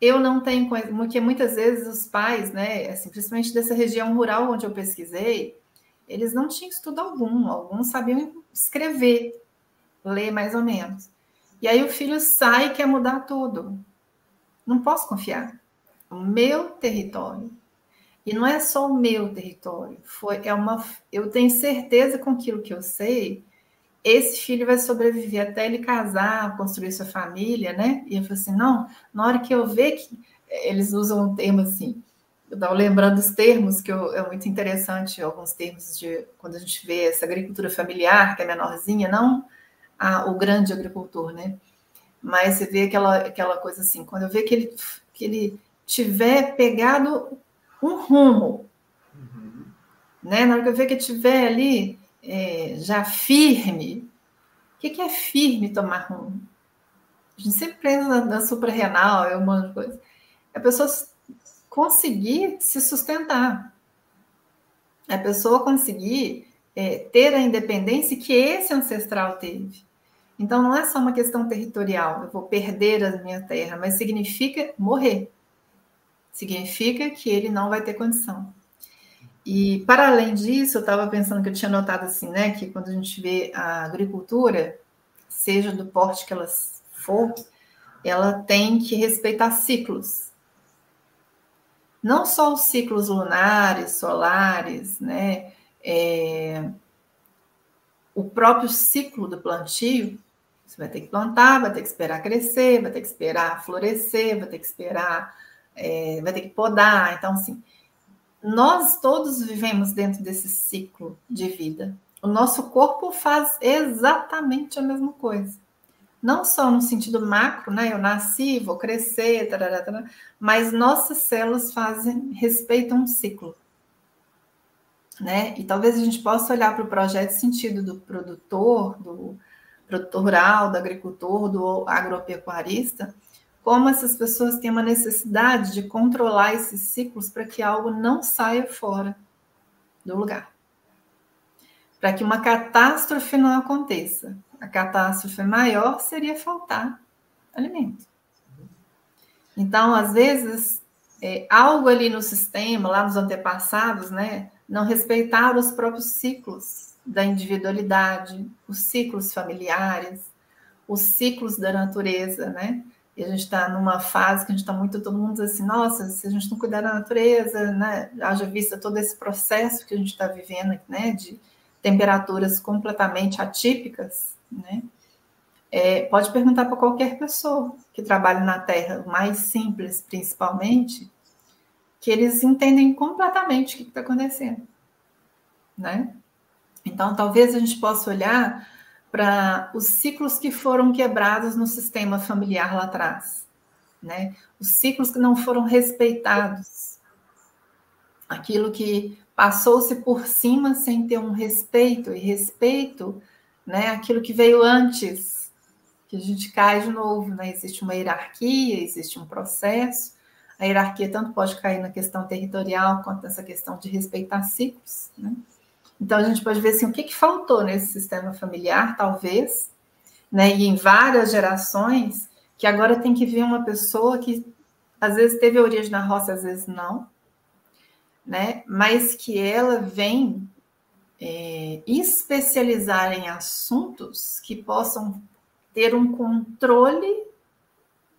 Eu não tenho porque muitas vezes os pais, né, assim, principalmente dessa região rural onde eu pesquisei, eles não tinham estudo algum, alguns sabiam escrever, ler mais ou menos. E aí o filho sai e quer mudar tudo. Não posso confiar. O meu território. E não é só o meu território. Foi, é uma, eu tenho certeza com aquilo que eu sei, esse filho vai sobreviver até ele casar, construir sua família, né? E eu falei assim, não, na hora que eu ver que eles usam um termo assim, eu estava lembrando os termos, que eu, é muito interessante, alguns termos de quando a gente vê essa agricultura familiar, que é menorzinha, não a, o grande agricultor, né? Mas você vê aquela, aquela coisa assim, quando eu ver que ele, que ele tiver pegado um rumo, uhum. né? Na hora que eu ver que ele tiver ali é, já firme, o que, que é firme tomar rumo? A gente sempre pensa na, na suprarrenal, é um monte de coisa. A pessoa conseguir se sustentar. A pessoa conseguir é, ter a independência que esse ancestral teve. Então, não é só uma questão territorial, eu vou perder a minha terra, mas significa morrer. Significa que ele não vai ter condição. E, para além disso, eu estava pensando que eu tinha notado assim, né, que quando a gente vê a agricultura, seja do porte que ela for, ela tem que respeitar ciclos. Não só os ciclos lunares, solares, né, é, o próprio ciclo do plantio, você vai ter que plantar, vai ter que esperar crescer, vai ter que esperar florescer, vai ter que esperar, é, vai ter que podar. Então, assim, nós todos vivemos dentro desse ciclo de vida. O nosso corpo faz exatamente a mesma coisa. não só no sentido macro, né? Eu nasci, vou crescer, tarará, tarará, mas nossas células fazem, respeitam um ciclo. Né? E talvez a gente possa olhar para o projeto sentido do produtor, do produtor rural, do agricultor, do agropecuarista, como essas pessoas têm uma necessidade de controlar esses ciclos para que algo não saia fora do lugar. Para que uma catástrofe não aconteça. A catástrofe maior seria faltar alimento. Então, às vezes, é, algo ali no sistema, lá nos antepassados, né, não respeitaram os próprios ciclos da individualidade, os ciclos familiares, os ciclos da natureza, né? E a gente está numa fase que a gente está muito, todo mundo diz assim, nossa, se a gente não cuidar da natureza, né? Haja vista todo esse processo que a gente está vivendo, né? De temperaturas completamente atípicas, né? É, pode perguntar para qualquer pessoa que trabalha na Terra, mais simples principalmente, que eles entendem completamente o que está acontecendo, né? Então, talvez a gente possa olhar para os ciclos que foram quebrados no sistema familiar lá atrás, né? Os ciclos que não foram respeitados, aquilo que passou-se por cima sem ter um respeito e respeito, né? Aquilo que veio antes, que a gente cai de novo, né? Existe uma hierarquia, existe um processo. A hierarquia tanto pode cair na questão territorial quanto nessa questão de respeitar ciclos, né? Então, a gente pode ver assim, o que, que faltou nesse sistema familiar, talvez, né? E em várias gerações, que agora tem que vir uma pessoa que às vezes teve origem na roça, às vezes não, né? Mas que ela vem é, especializar em assuntos que possam ter um controle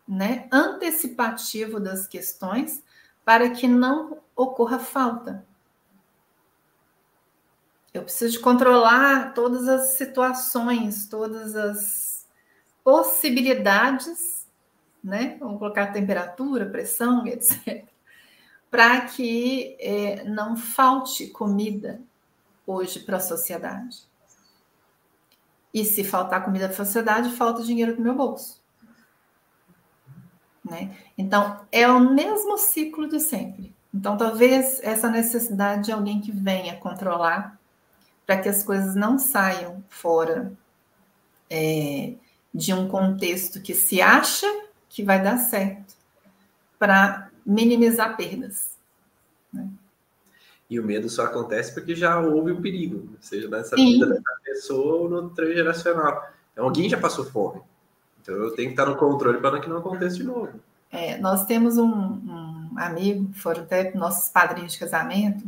né, antecipativo das questões para que não ocorra falta. Eu preciso controlar todas as situações, todas as possibilidades, né? Vamos colocar temperatura, pressão, etc. Para que é, não falte comida hoje para a sociedade. E se faltar comida para a sociedade, falta dinheiro no meu bolso. Né? Então, é o mesmo ciclo de sempre. Então, talvez essa necessidade de alguém que venha controlar para que as coisas não saiam fora é, de um contexto que se acha que vai dar certo, para minimizar perdas. Né?
E o medo só acontece porque já houve o perigo, seja nessa Sim. vida dessa pessoa ou no transgeracional. Então, alguém já passou fome. Então, eu tenho que estar no controle para que não aconteça de novo.
É, nós temos um, um amigo, foram até nossos padrinhos de casamento,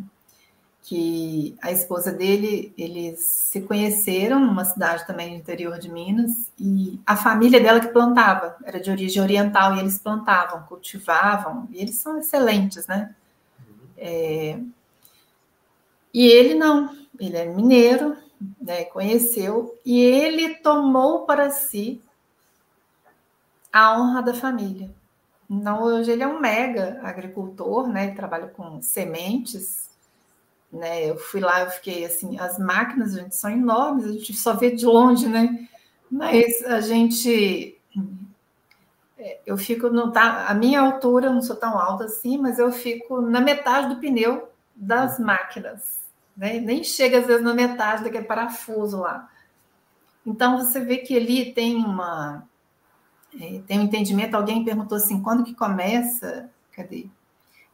que a esposa dele, eles se conheceram numa cidade também no interior de Minas, e a família dela que plantava, era de origem oriental, e eles plantavam, cultivavam, e eles são excelentes, né? É, e ele não, ele é mineiro, né, conheceu, e ele tomou para si a honra da família. Então, hoje ele é um mega agricultor, né? Ele trabalha com sementes, né? Eu fui lá, eu fiquei assim, as máquinas, gente, são enormes, a gente só vê de longe, né? Mas a gente é, eu fico não tá a minha altura, não sou tão alta assim, mas eu fico na metade do pneu das máquinas, né? Nem chega às vezes na metade daquele parafuso lá. Então você vê que ali tem uma é, tem um entendimento. Alguém perguntou assim, quando que começa? Cadê?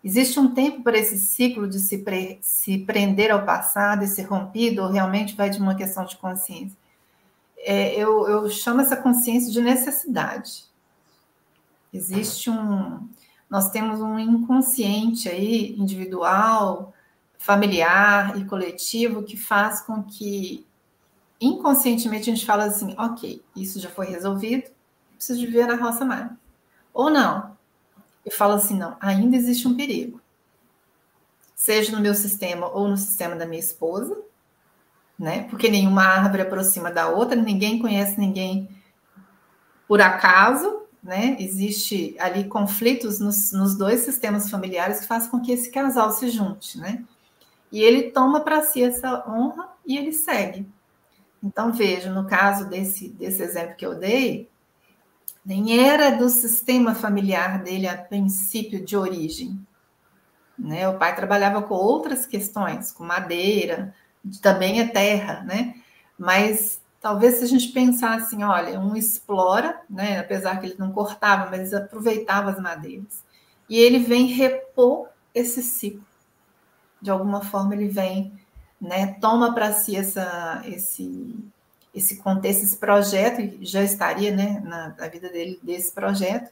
Existe um tempo para esse ciclo de se, pre, se prender ao passado e ser rompido, ou realmente vai de uma questão de consciência? É, eu, eu chamo essa consciência de necessidade. Existe um. Nós temos um inconsciente aí, individual, familiar e coletivo, que faz com que inconscientemente a gente fala assim: ok, isso já foi resolvido, preciso viver na roça mais. Ou não, eu falo assim: não, ainda existe um perigo. Seja no meu sistema ou no sistema da minha esposa, né? Porque nenhuma árvore aproxima da outra, ninguém conhece ninguém por acaso, né? Existe ali conflitos nos, nos dois sistemas familiares que fazem com que esse casal se junte, né? E ele toma para si essa honra e ele segue. Então, veja, no caso desse, desse exemplo que eu dei, nem era do sistema familiar dele a princípio de origem. Né? O pai trabalhava com outras questões, com madeira, também é terra, né? Mas talvez se a gente pensar assim, olha, um explora, né? Apesar que ele não cortava, mas aproveitava as madeiras. E ele vem repor esse ciclo. De alguma forma ele vem, né? Toma para si essa, esse, esse contexto, esse projeto, já estaria, né? Na, na vida dele desse projeto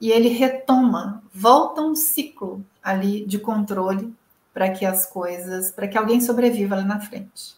e ele retoma, volta um ciclo ali de controle para que as coisas, para que alguém sobreviva lá na frente.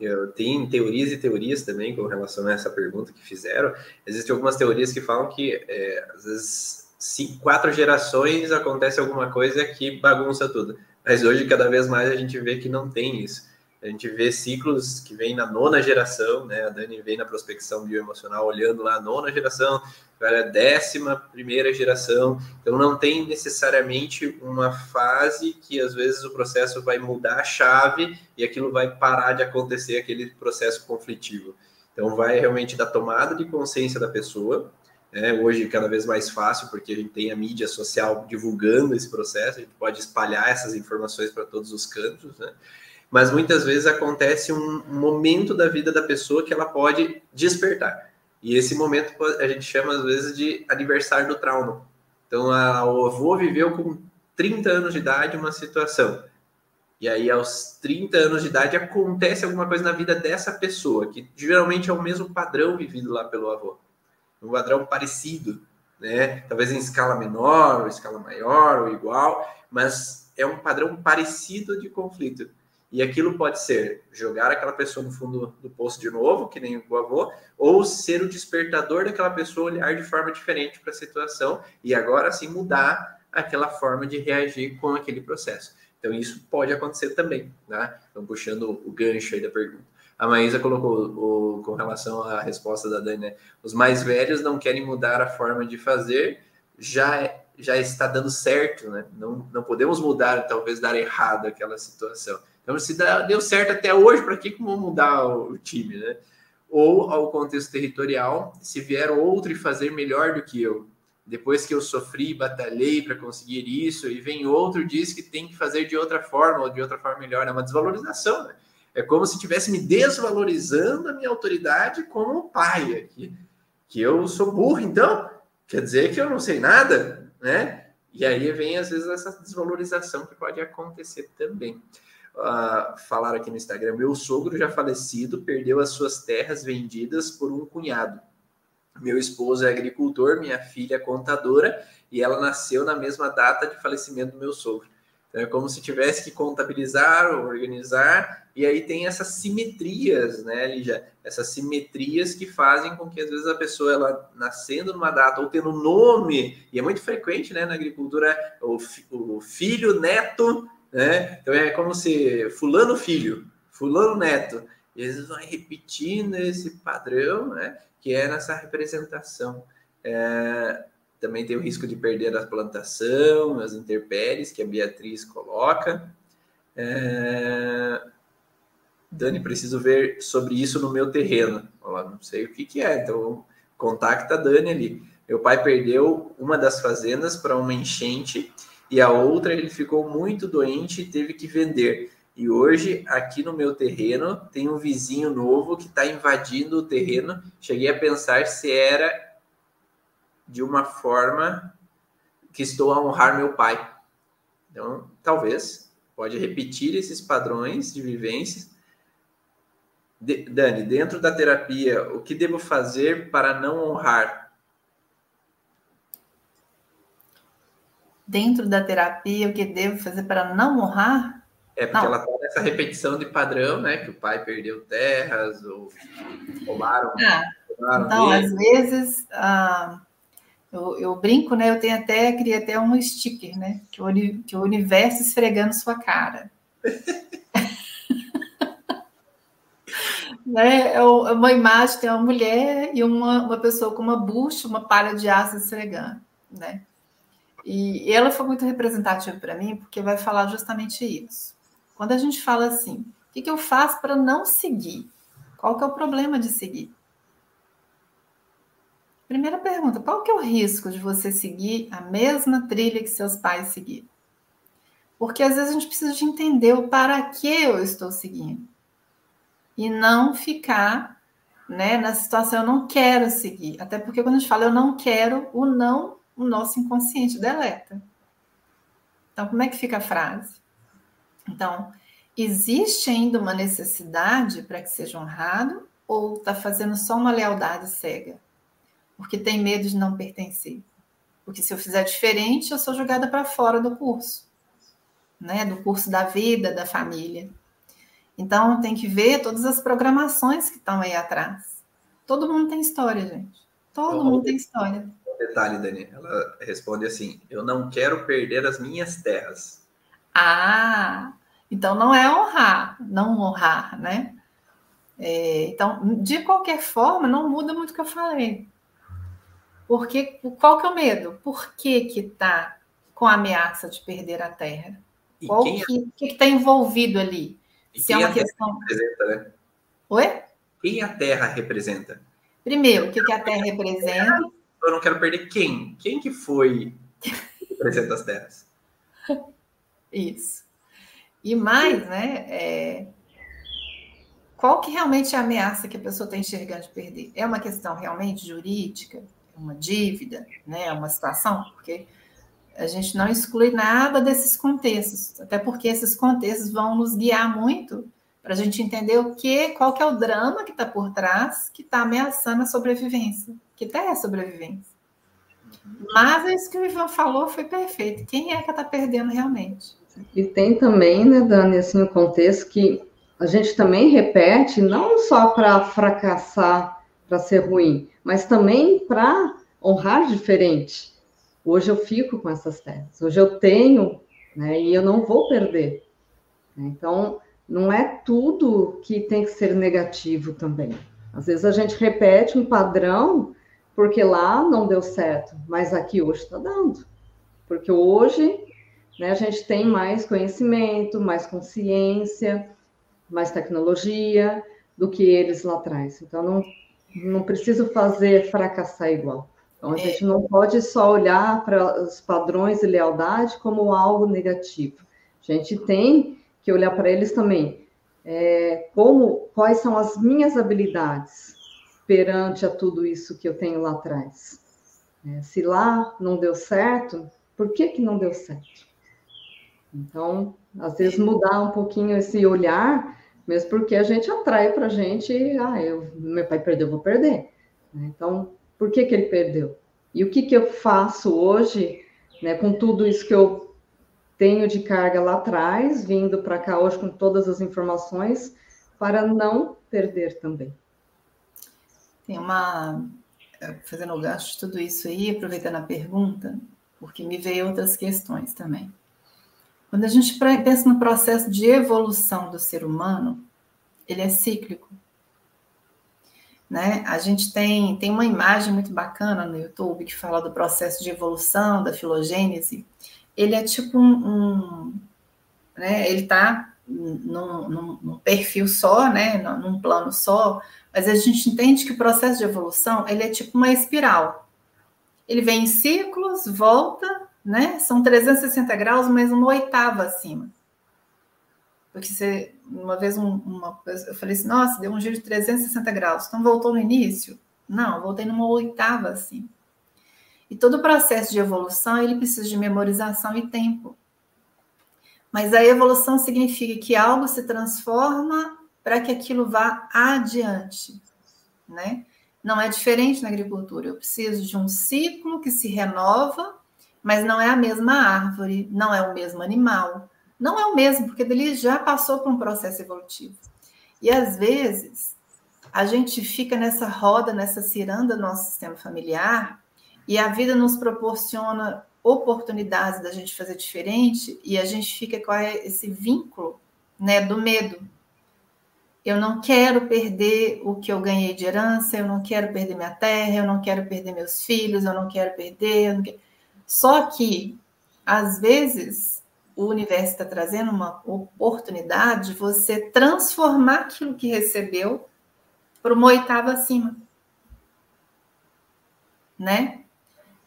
Eu tenho teorias e teorias também com relação a essa pergunta que fizeram. Existem algumas teorias que falam que é, às vezes cinco, quatro gerações acontece alguma coisa que bagunça tudo. Mas hoje cada vez mais a gente vê que não tem isso. A gente vê ciclos que vêm na nona geração, né? A Dani vem na prospecção bioemocional olhando lá a nona geração, a décima primeira geração. Então não tem necessariamente uma fase que às vezes o processo vai mudar a chave e aquilo vai parar de acontecer, aquele processo conflitivo. Então vai realmente da tomada de consciência da pessoa, né? hoje cada vez mais fácil, porque a gente tem a mídia social divulgando esse processo, a gente pode espalhar essas informações para todos os cantos, né? Mas muitas vezes acontece um momento da vida da pessoa que ela pode despertar. E esse momento a gente chama às vezes de aniversário do trauma. Então, a, o avô viveu com 30 anos de idade uma situação. E aí, aos 30 anos de idade, acontece alguma coisa na vida dessa pessoa, que geralmente é o mesmo padrão vivido lá pelo avô. Um padrão parecido, né? Talvez em escala menor, ou escala maior, ou igual, mas é um padrão parecido de conflito. E aquilo pode ser jogar aquela pessoa no fundo do poço de novo, que nem o avô, ou ser o despertador daquela pessoa olhar de forma diferente para a situação e agora sim mudar aquela forma de reagir com aquele processo. Então isso pode acontecer também, né? Então puxando o gancho aí da pergunta. A Maísa colocou o, com relação à resposta da Dani, né? Os mais velhos não querem mudar a forma de fazer, já já está dando certo, né? Não, não podemos mudar, talvez dar errado aquela situação. Então, se deu certo até hoje, para que vamos mudar o time, né? Ou ao contexto territorial, se vier outro e fazer melhor do que eu, depois que eu sofri, batalhei para conseguir isso, e vem outro e diz que tem que fazer de outra forma ou de outra forma melhor, é uma desvalorização, né? É como se estivesse me desvalorizando a minha autoridade como pai aqui. Que eu sou burro, então? Quer dizer que eu não sei nada, né? E aí vem, às vezes, essa desvalorização que pode acontecer também uh, falaram aqui no Instagram: meu sogro já falecido perdeu as suas terras vendidas por um cunhado. Meu esposo é agricultor, minha filha é contadora e ela nasceu na mesma data de falecimento do meu sogro. Então é como se tivesse que contabilizar, organizar, e aí tem essas simetrias, né, Lígia? Essas simetrias que fazem com que às vezes a pessoa ela nascendo numa data ou tendo nome, e é muito frequente, né, na agricultura, o, o filho, neto né? Então é como se fulano filho, fulano neto, eles vão repetindo esse padrão, né? Que é nessa representação. É, também tem o risco de perder a plantação, as intempéries que a Beatriz coloca. É, Dani, preciso ver sobre isso no meu terreno. Eu não sei o que, que é, então contacta a Dani ali. Meu pai perdeu uma das fazendas para uma enchente e a outra ele ficou muito doente e teve que vender. E hoje, aqui no meu terreno, tem um vizinho novo que está invadindo o terreno. Cheguei a pensar se era de uma forma que estou a honrar meu pai. Então, talvez, pode repetir esses padrões de vivências. De, Dani, dentro da terapia, o que devo fazer para não honrar
dentro da terapia, o que devo fazer para não honrar?
É, porque não. ela está nessa repetição de padrão, né? Que o pai perdeu terras, ou roubaram.
Ah, roubaram então, dele. às vezes, ah, eu, eu, brinco, né? Eu tenho até, queria até um sticker, né? Que o, que o universo esfregando sua cara. né? É, é uma imagem, tem uma mulher e uma, uma pessoa com uma bucha, uma palha de aço esfregando, né? E ela foi muito representativa para mim, porque vai falar justamente isso. Quando a gente fala assim, o que, que eu faço para não seguir? Qual que é o problema de seguir? Primeira pergunta: qual que é o risco de você seguir a mesma trilha que seus pais seguiram? Porque às vezes a gente precisa de entender o para que eu estou seguindo e não ficar né, na situação eu não quero seguir. Até porque quando a gente fala eu não quero, o não, o nosso inconsciente deleta. Então, como é que fica a frase? Então, existe ainda uma necessidade para que seja honrado ou está fazendo só uma lealdade cega? Porque tem medo de não pertencer. Porque se eu fizer diferente, eu sou jogada para fora do curso, né? Do curso da vida, da família. Então, tem que ver todas as programações que estão aí atrás. Todo mundo tem história, gente. Todo mundo tem história.
Um detalhe, Dani. Ela responde assim: Eu não quero perder as minhas terras.
Ah, então não é honrar, não honrar, né? É, então, de qualquer forma, não muda muito o que eu falei. Porque qual que é o medo? Por que que tá com a ameaça de perder a terra? E qual é... que está envolvido ali?
E Se é uma questão. Representa, né?
Oi?
Quem a Terra representa?
Primeiro, o que, que a Terra representa?
Eu não quero perder quem. Quem que foi que representa as terras?
Isso. E mais, né? É... Qual que realmente é a ameaça que a pessoa está enxergando de perder? É uma questão realmente jurídica? É uma dívida? Né? É uma situação? Porque a gente não exclui nada desses contextos, até porque esses contextos vão nos guiar muito para a gente entender o que, qual que é o drama que está por trás, que está ameaçando a sobrevivência, que até é a sobrevivência. Mas isso que o Ivan falou foi perfeito. Quem é que está perdendo realmente?
E tem também, né, Dani, assim, o contexto que a gente também repete, não só para fracassar, para ser ruim, mas também para honrar diferente. Hoje eu fico com essas terras, hoje eu tenho, né, e eu não vou perder. Então, não é tudo que tem que ser negativo também. Às vezes a gente repete um padrão porque lá não deu certo, mas aqui hoje está dando. Porque hoje né, a gente tem mais conhecimento, mais consciência, mais tecnologia do que eles lá atrás. Então não, não preciso fazer fracassar igual. Então, a é. gente não pode só olhar para os padrões de lealdade como algo negativo. A gente tem que olhar para eles também. É, como, quais são as minhas habilidades perante a tudo isso que eu tenho lá atrás? É, se lá não deu certo, por que, que não deu certo? Então, às vezes mudar um pouquinho esse olhar, mesmo porque a gente atrai para a gente, ah, eu, meu pai perdeu, eu vou perder. Então, por que, que ele perdeu? E o que, que eu faço hoje, né, com tudo isso que eu tenho de carga lá atrás, vindo para cá hoje com todas as informações, para não perder também?
Tem uma. É, fazendo o gancho de tudo isso aí, aproveitando a pergunta, porque me veio outras questões também. Quando a gente pensa no processo de evolução do ser humano, ele é cíclico. Né? A gente tem, tem uma imagem muito bacana no YouTube que fala do processo de evolução, da filogênese. Ele é tipo um. um né? Ele está num, num, num, perfil só, né? num plano só, mas a gente entende que o processo de evolução ele é tipo uma espiral. Ele vem em ciclos, volta, né? São 360 graus, mas uma oitava acima. Porque você, uma vez, um, uma, eu falei assim, nossa, deu um giro de 360 graus. Então voltou no início? Não, voltei numa oitava assim. E todo o processo de evolução, ele precisa de memorização e tempo. Mas a evolução significa que algo se transforma para que aquilo vá adiante, né? Não é diferente na agricultura. Eu preciso de um ciclo que se renova, mas não é a mesma árvore, não é o mesmo animal, não é o mesmo, porque ele já passou por um processo evolutivo. E às vezes a gente fica nessa roda, nessa ciranda do nosso sistema familiar, e a vida nos proporciona oportunidades da gente fazer diferente, e a gente fica com esse vínculo né, do medo. Eu não quero perder o que eu ganhei de herança, eu não quero perder minha terra, eu não quero perder meus filhos, eu não quero perder. Não quero... Só que, às vezes, o universo está trazendo uma oportunidade de você transformar aquilo que recebeu para uma oitava acima. né?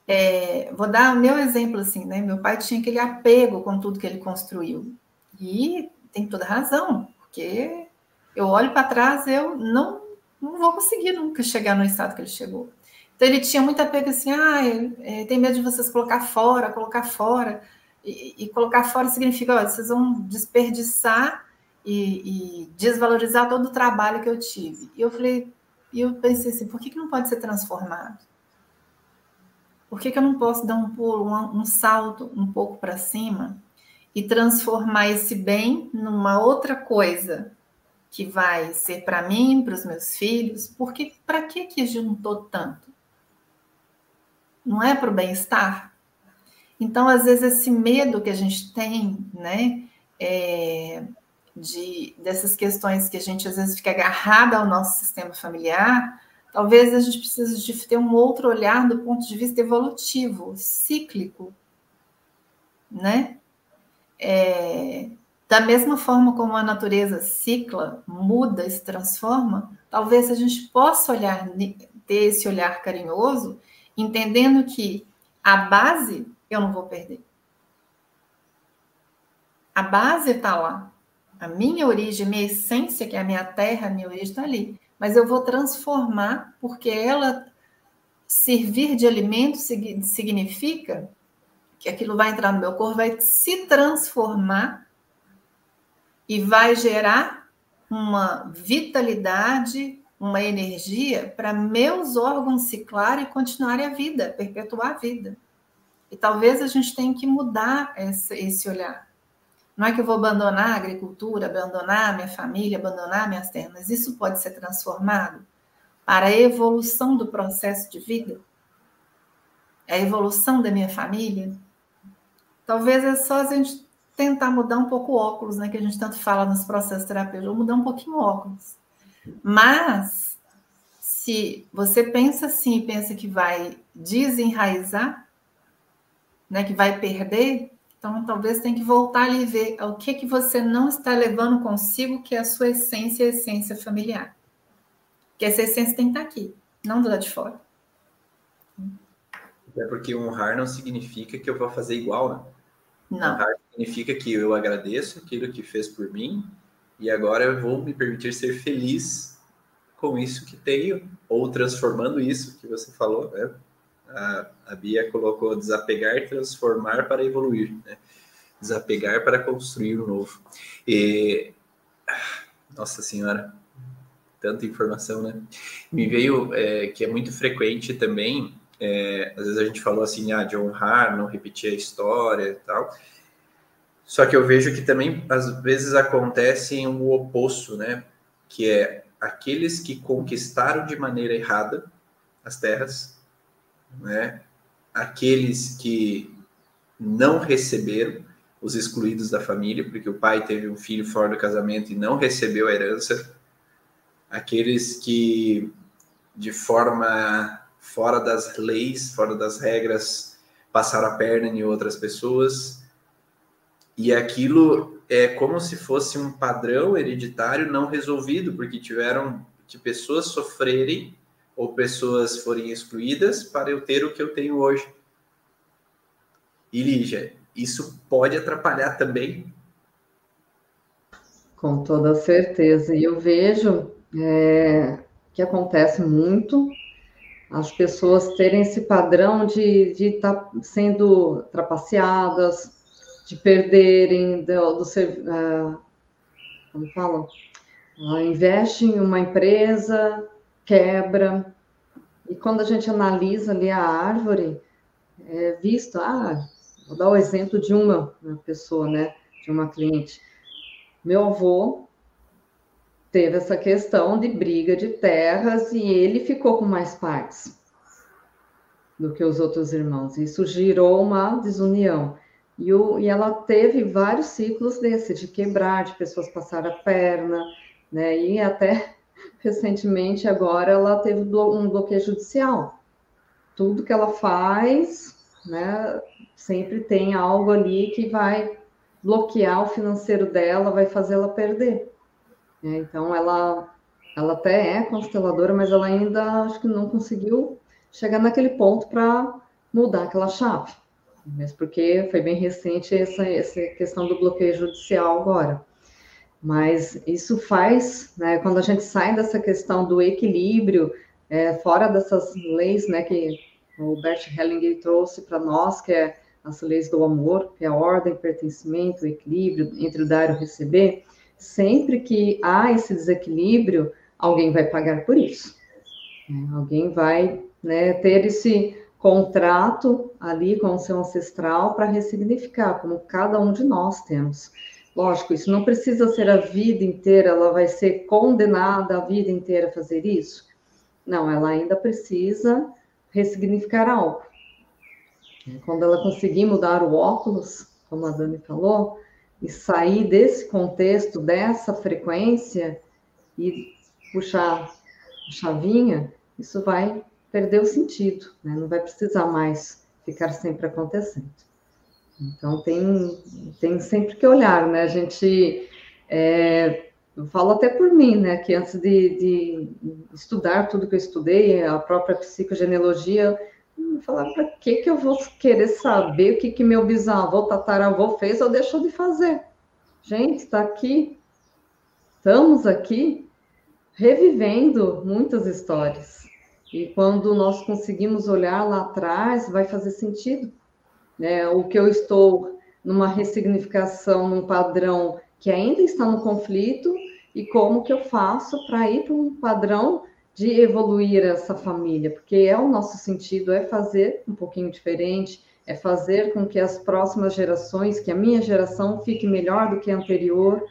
É, vou dar o meu exemplo assim, né? Meu pai tinha aquele apego com tudo que ele construiu. E tem toda razão, porque eu olho para trás, eu não, não vou conseguir nunca chegar no estado que ele chegou. Então ele tinha muito apego assim, ah, é, tem medo de vocês colocar fora, colocar fora. E, e colocar fora significa, ó, vocês vão desperdiçar e, e, desvalorizar todo o trabalho que eu tive. E eu falei, e eu pensei assim, por que, que não pode ser transformado? Por que, que eu não posso dar um pulo, um, um salto um pouco para cima e transformar esse bem numa outra coisa que vai ser para mim, para os meus filhos? Porque para que que juntou tanto? Não é para o bem-estar? Então, às vezes, esse medo que a gente tem, né, é, de, dessas questões que a gente às vezes fica agarrada ao nosso sistema familiar, talvez a gente precise de ter um outro olhar do ponto de vista evolutivo, cíclico, né? É, da mesma forma como a natureza cicla, muda se transforma, talvez a gente possa olhar, ter esse olhar carinhoso, entendendo que a base eu não vou perder. A base está lá. A minha origem, minha essência, que é a minha terra, a minha origem está ali. Mas eu vou transformar, porque ela servir de alimento significa que aquilo vai entrar no meu corpo, vai se transformar e vai gerar uma vitalidade, uma energia para meus órgãos ciclar e continuarem a vida, perpetuar a vida. E talvez a gente tenha que mudar esse, esse olhar. Não é que eu vou abandonar a agricultura, abandonar a minha família, abandonar minhas terras, isso pode ser transformado para a evolução do processo de vida? É a evolução da minha família? Talvez é só a gente tentar mudar um pouco o óculos, né? Que a gente tanto fala nos processos terapêuticos, mudar um pouquinho o óculos. Mas, se você pensa assim, pensa que vai desenraizar, né? Que vai perder, então, talvez tenha que voltar ali e ver o que, que você não está levando consigo, que é a sua essência, a essência familiar. Que essa essência tem que estar aqui, não do lado de fora.
É porque honrar não significa que eu vou fazer igual, né?
Não.
Honrar significa que eu agradeço aquilo que fez por mim e agora eu vou me permitir ser feliz com isso que tenho, ou transformando isso que você falou, né? A, a Bia colocou desapegar, transformar para evoluir, né? desapegar para construir o novo. E, nossa senhora, tanta informação, né? Me veio é, que é muito frequente também, é, às vezes a gente falou assim, ah, de honrar, não repetir a história e tal. Só que eu vejo que também às vezes acontece o oposto, né? Que é aqueles que conquistaram de maneira errada as terras né? aqueles que não receberam, os excluídos da família, porque o pai teve um filho fora do casamento e não recebeu a herança, aqueles que, de forma fora das leis, fora das regras, passaram a perna em outras pessoas, e aquilo é como se fosse um padrão hereditário não resolvido, porque tiveram que pessoas sofrerem ou pessoas forem excluídas para eu ter o que eu tenho hoje. E Lígia, isso pode atrapalhar também?
Com toda certeza. E eu vejo é, que acontece muito as pessoas terem esse padrão de estar tá sendo trapaceadas, de perderem do, do uh, como falam, uh, investe em uma empresa, quebra. E quando a gente analisa ali a árvore, é visto, ah, vou dar o exemplo de uma, pessoa, né, de uma cliente. Meu avô teve essa questão de briga de terras e ele ficou com mais partes do que os outros irmãos. Isso girou uma desunião. E, o, e ela teve vários ciclos desse, de quebrar, de pessoas passar a perna, né? E até recentemente, agora, ela teve um bloqueio judicial. Tudo que ela faz, né, sempre tem algo ali que vai bloquear o financeiro dela, vai fazer ela perder. É, então, ela, ela até é consteladora, mas ela ainda acho que não conseguiu chegar naquele ponto para mudar aquela chave. Mesmo porque foi bem recente essa, essa questão do bloqueio judicial agora. Mas isso faz, né, quando a gente sai dessa questão do equilíbrio, é, fora dessas leis né, que o Bert Hellinger trouxe para nós, que é as leis do amor, que é a ordem, pertencimento, equilíbrio entre o dar e o receber, sempre que há esse desequilíbrio, alguém vai pagar por isso. É, alguém vai né, ter esse contrato ali com o seu ancestral para ressignificar, como cada um de nós temos. Lógico, isso não precisa ser a vida inteira, ela vai ser condenada a vida inteira a fazer isso. Não, ela ainda precisa ressignificar algo. Quando ela conseguir mudar o óculos, como a Dani falou, e sair desse contexto, dessa frequência, e puxar a chavinha, isso vai perder o sentido, né? não vai precisar mais ficar sempre acontecendo. Então, tem, tem sempre que olhar, né? A gente, é, eu falo até por mim, né? Que antes de, de estudar tudo que eu estudei, a própria psicogenealogia, falar para que que eu vou querer saber o que que meu bisavô, tataravô fez ou deixou de fazer? Gente, está aqui, estamos aqui revivendo muitas histórias. E quando nós conseguimos olhar lá atrás, vai fazer sentido. Né? O que eu estou numa ressignificação, num padrão que ainda está no conflito, e como que eu faço para ir para um padrão de evoluir essa família, porque é o nosso sentido, é fazer um pouquinho diferente, é fazer com que as próximas gerações, que a minha geração fique melhor do que a anterior,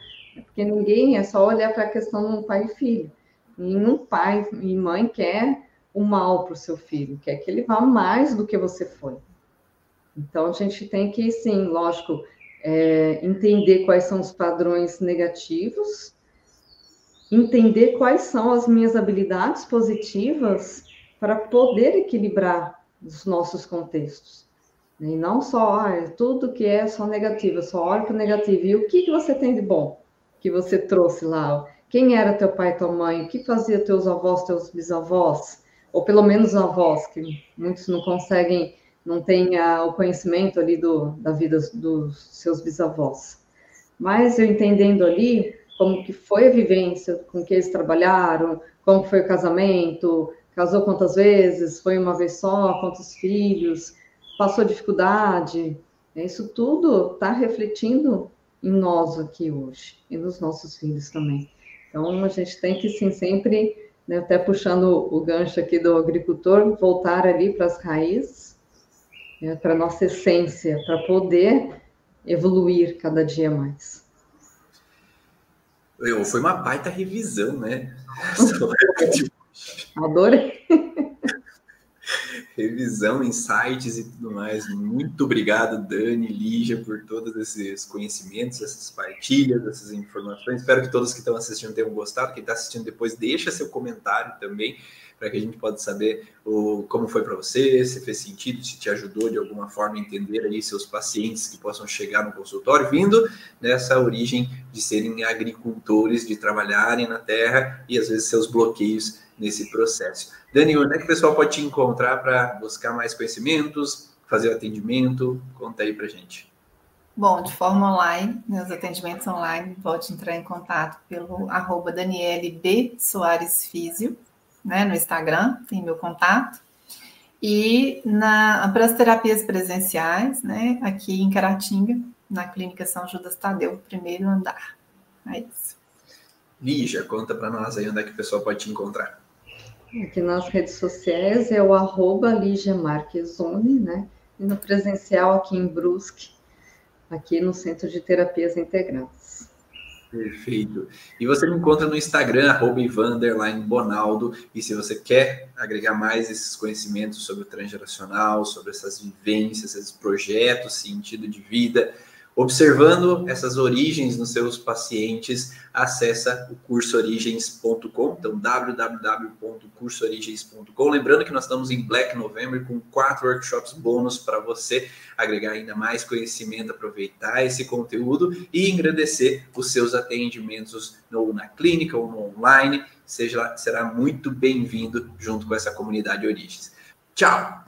porque ninguém é só olhar para a questão de um pai e filho. Nenhum pai e mãe quer o mal para o seu filho, quer que ele vá mais do que você foi. Então a gente tem que, sim, lógico, é, entender quais são os padrões negativos entender quais são as minhas habilidades positivas para poder equilibrar os nossos contextos. E não só, ah, tudo que é só negativo, só olha para o negativo. E o que, que você tem de bom que você trouxe lá? Quem era teu pai e tua mãe? O que fazia teus avós, teus bisavós? Ou pelo menos avós, que muitos não conseguem, não têm a, o conhecimento ali do, da vida dos seus bisavós. Mas eu entendendo ali, como que foi a vivência com que eles trabalharam, como foi o casamento, casou quantas vezes, foi uma vez só, quantos filhos, passou dificuldade. Isso tudo está refletindo em nós aqui hoje e nos nossos filhos também. Então a gente tem que sim sempre, né, até puxando o gancho aqui do agricultor, voltar ali para as raízes, né, para nossa essência, para poder evoluir cada dia mais.
Eu, foi uma baita revisão, né?
Adorei.
Revisão, insights e tudo mais. Muito obrigado, Dani, Lígia, por todos esses conhecimentos, essas partilhas, essas informações. Espero que todos que estão assistindo tenham gostado. Quem está assistindo depois, deixa seu comentário também para que a gente possa saber o, como foi para você, se fez sentido, se te ajudou de alguma forma a entender aí seus pacientes que possam chegar no consultório, vindo dessa origem de serem agricultores, de trabalharem na terra e às vezes seus bloqueios nesse processo. Dani, onde é que o pessoal pode te encontrar para buscar mais conhecimentos, fazer o atendimento? Conta aí para gente.
Bom, de forma online, meus atendimentos online, pode entrar em contato pelo arroba Daniele B. Soares Físio, né, no Instagram, tem meu contato. E para as terapias presenciais, né, aqui em Caratinga, na Clínica São Judas Tadeu, primeiro andar. É isso.
Lígia, conta para nós aí onde é que o pessoal pode te encontrar.
Aqui nas redes sociais é o arroba Lígia Marquezone, né? E no presencial aqui em Brusque, aqui no Centro de Terapias Integradas.
Perfeito. E você me encontra no Instagram, arroba Bonaldo. E se você quer agregar mais esses conhecimentos sobre o transgeracional, sobre essas vivências, esses projetos, sentido de vida, Observando essas origens nos seus pacientes, acessa o cursoorigens.com, então www.cursoorigens.com. Lembrando que nós estamos em Black November com quatro workshops bônus para você agregar ainda mais conhecimento, aproveitar esse conteúdo e engrandecer os seus atendimentos no, na clínica ou no online. Seja, será muito bem-vindo junto com essa comunidade Origens. Tchau!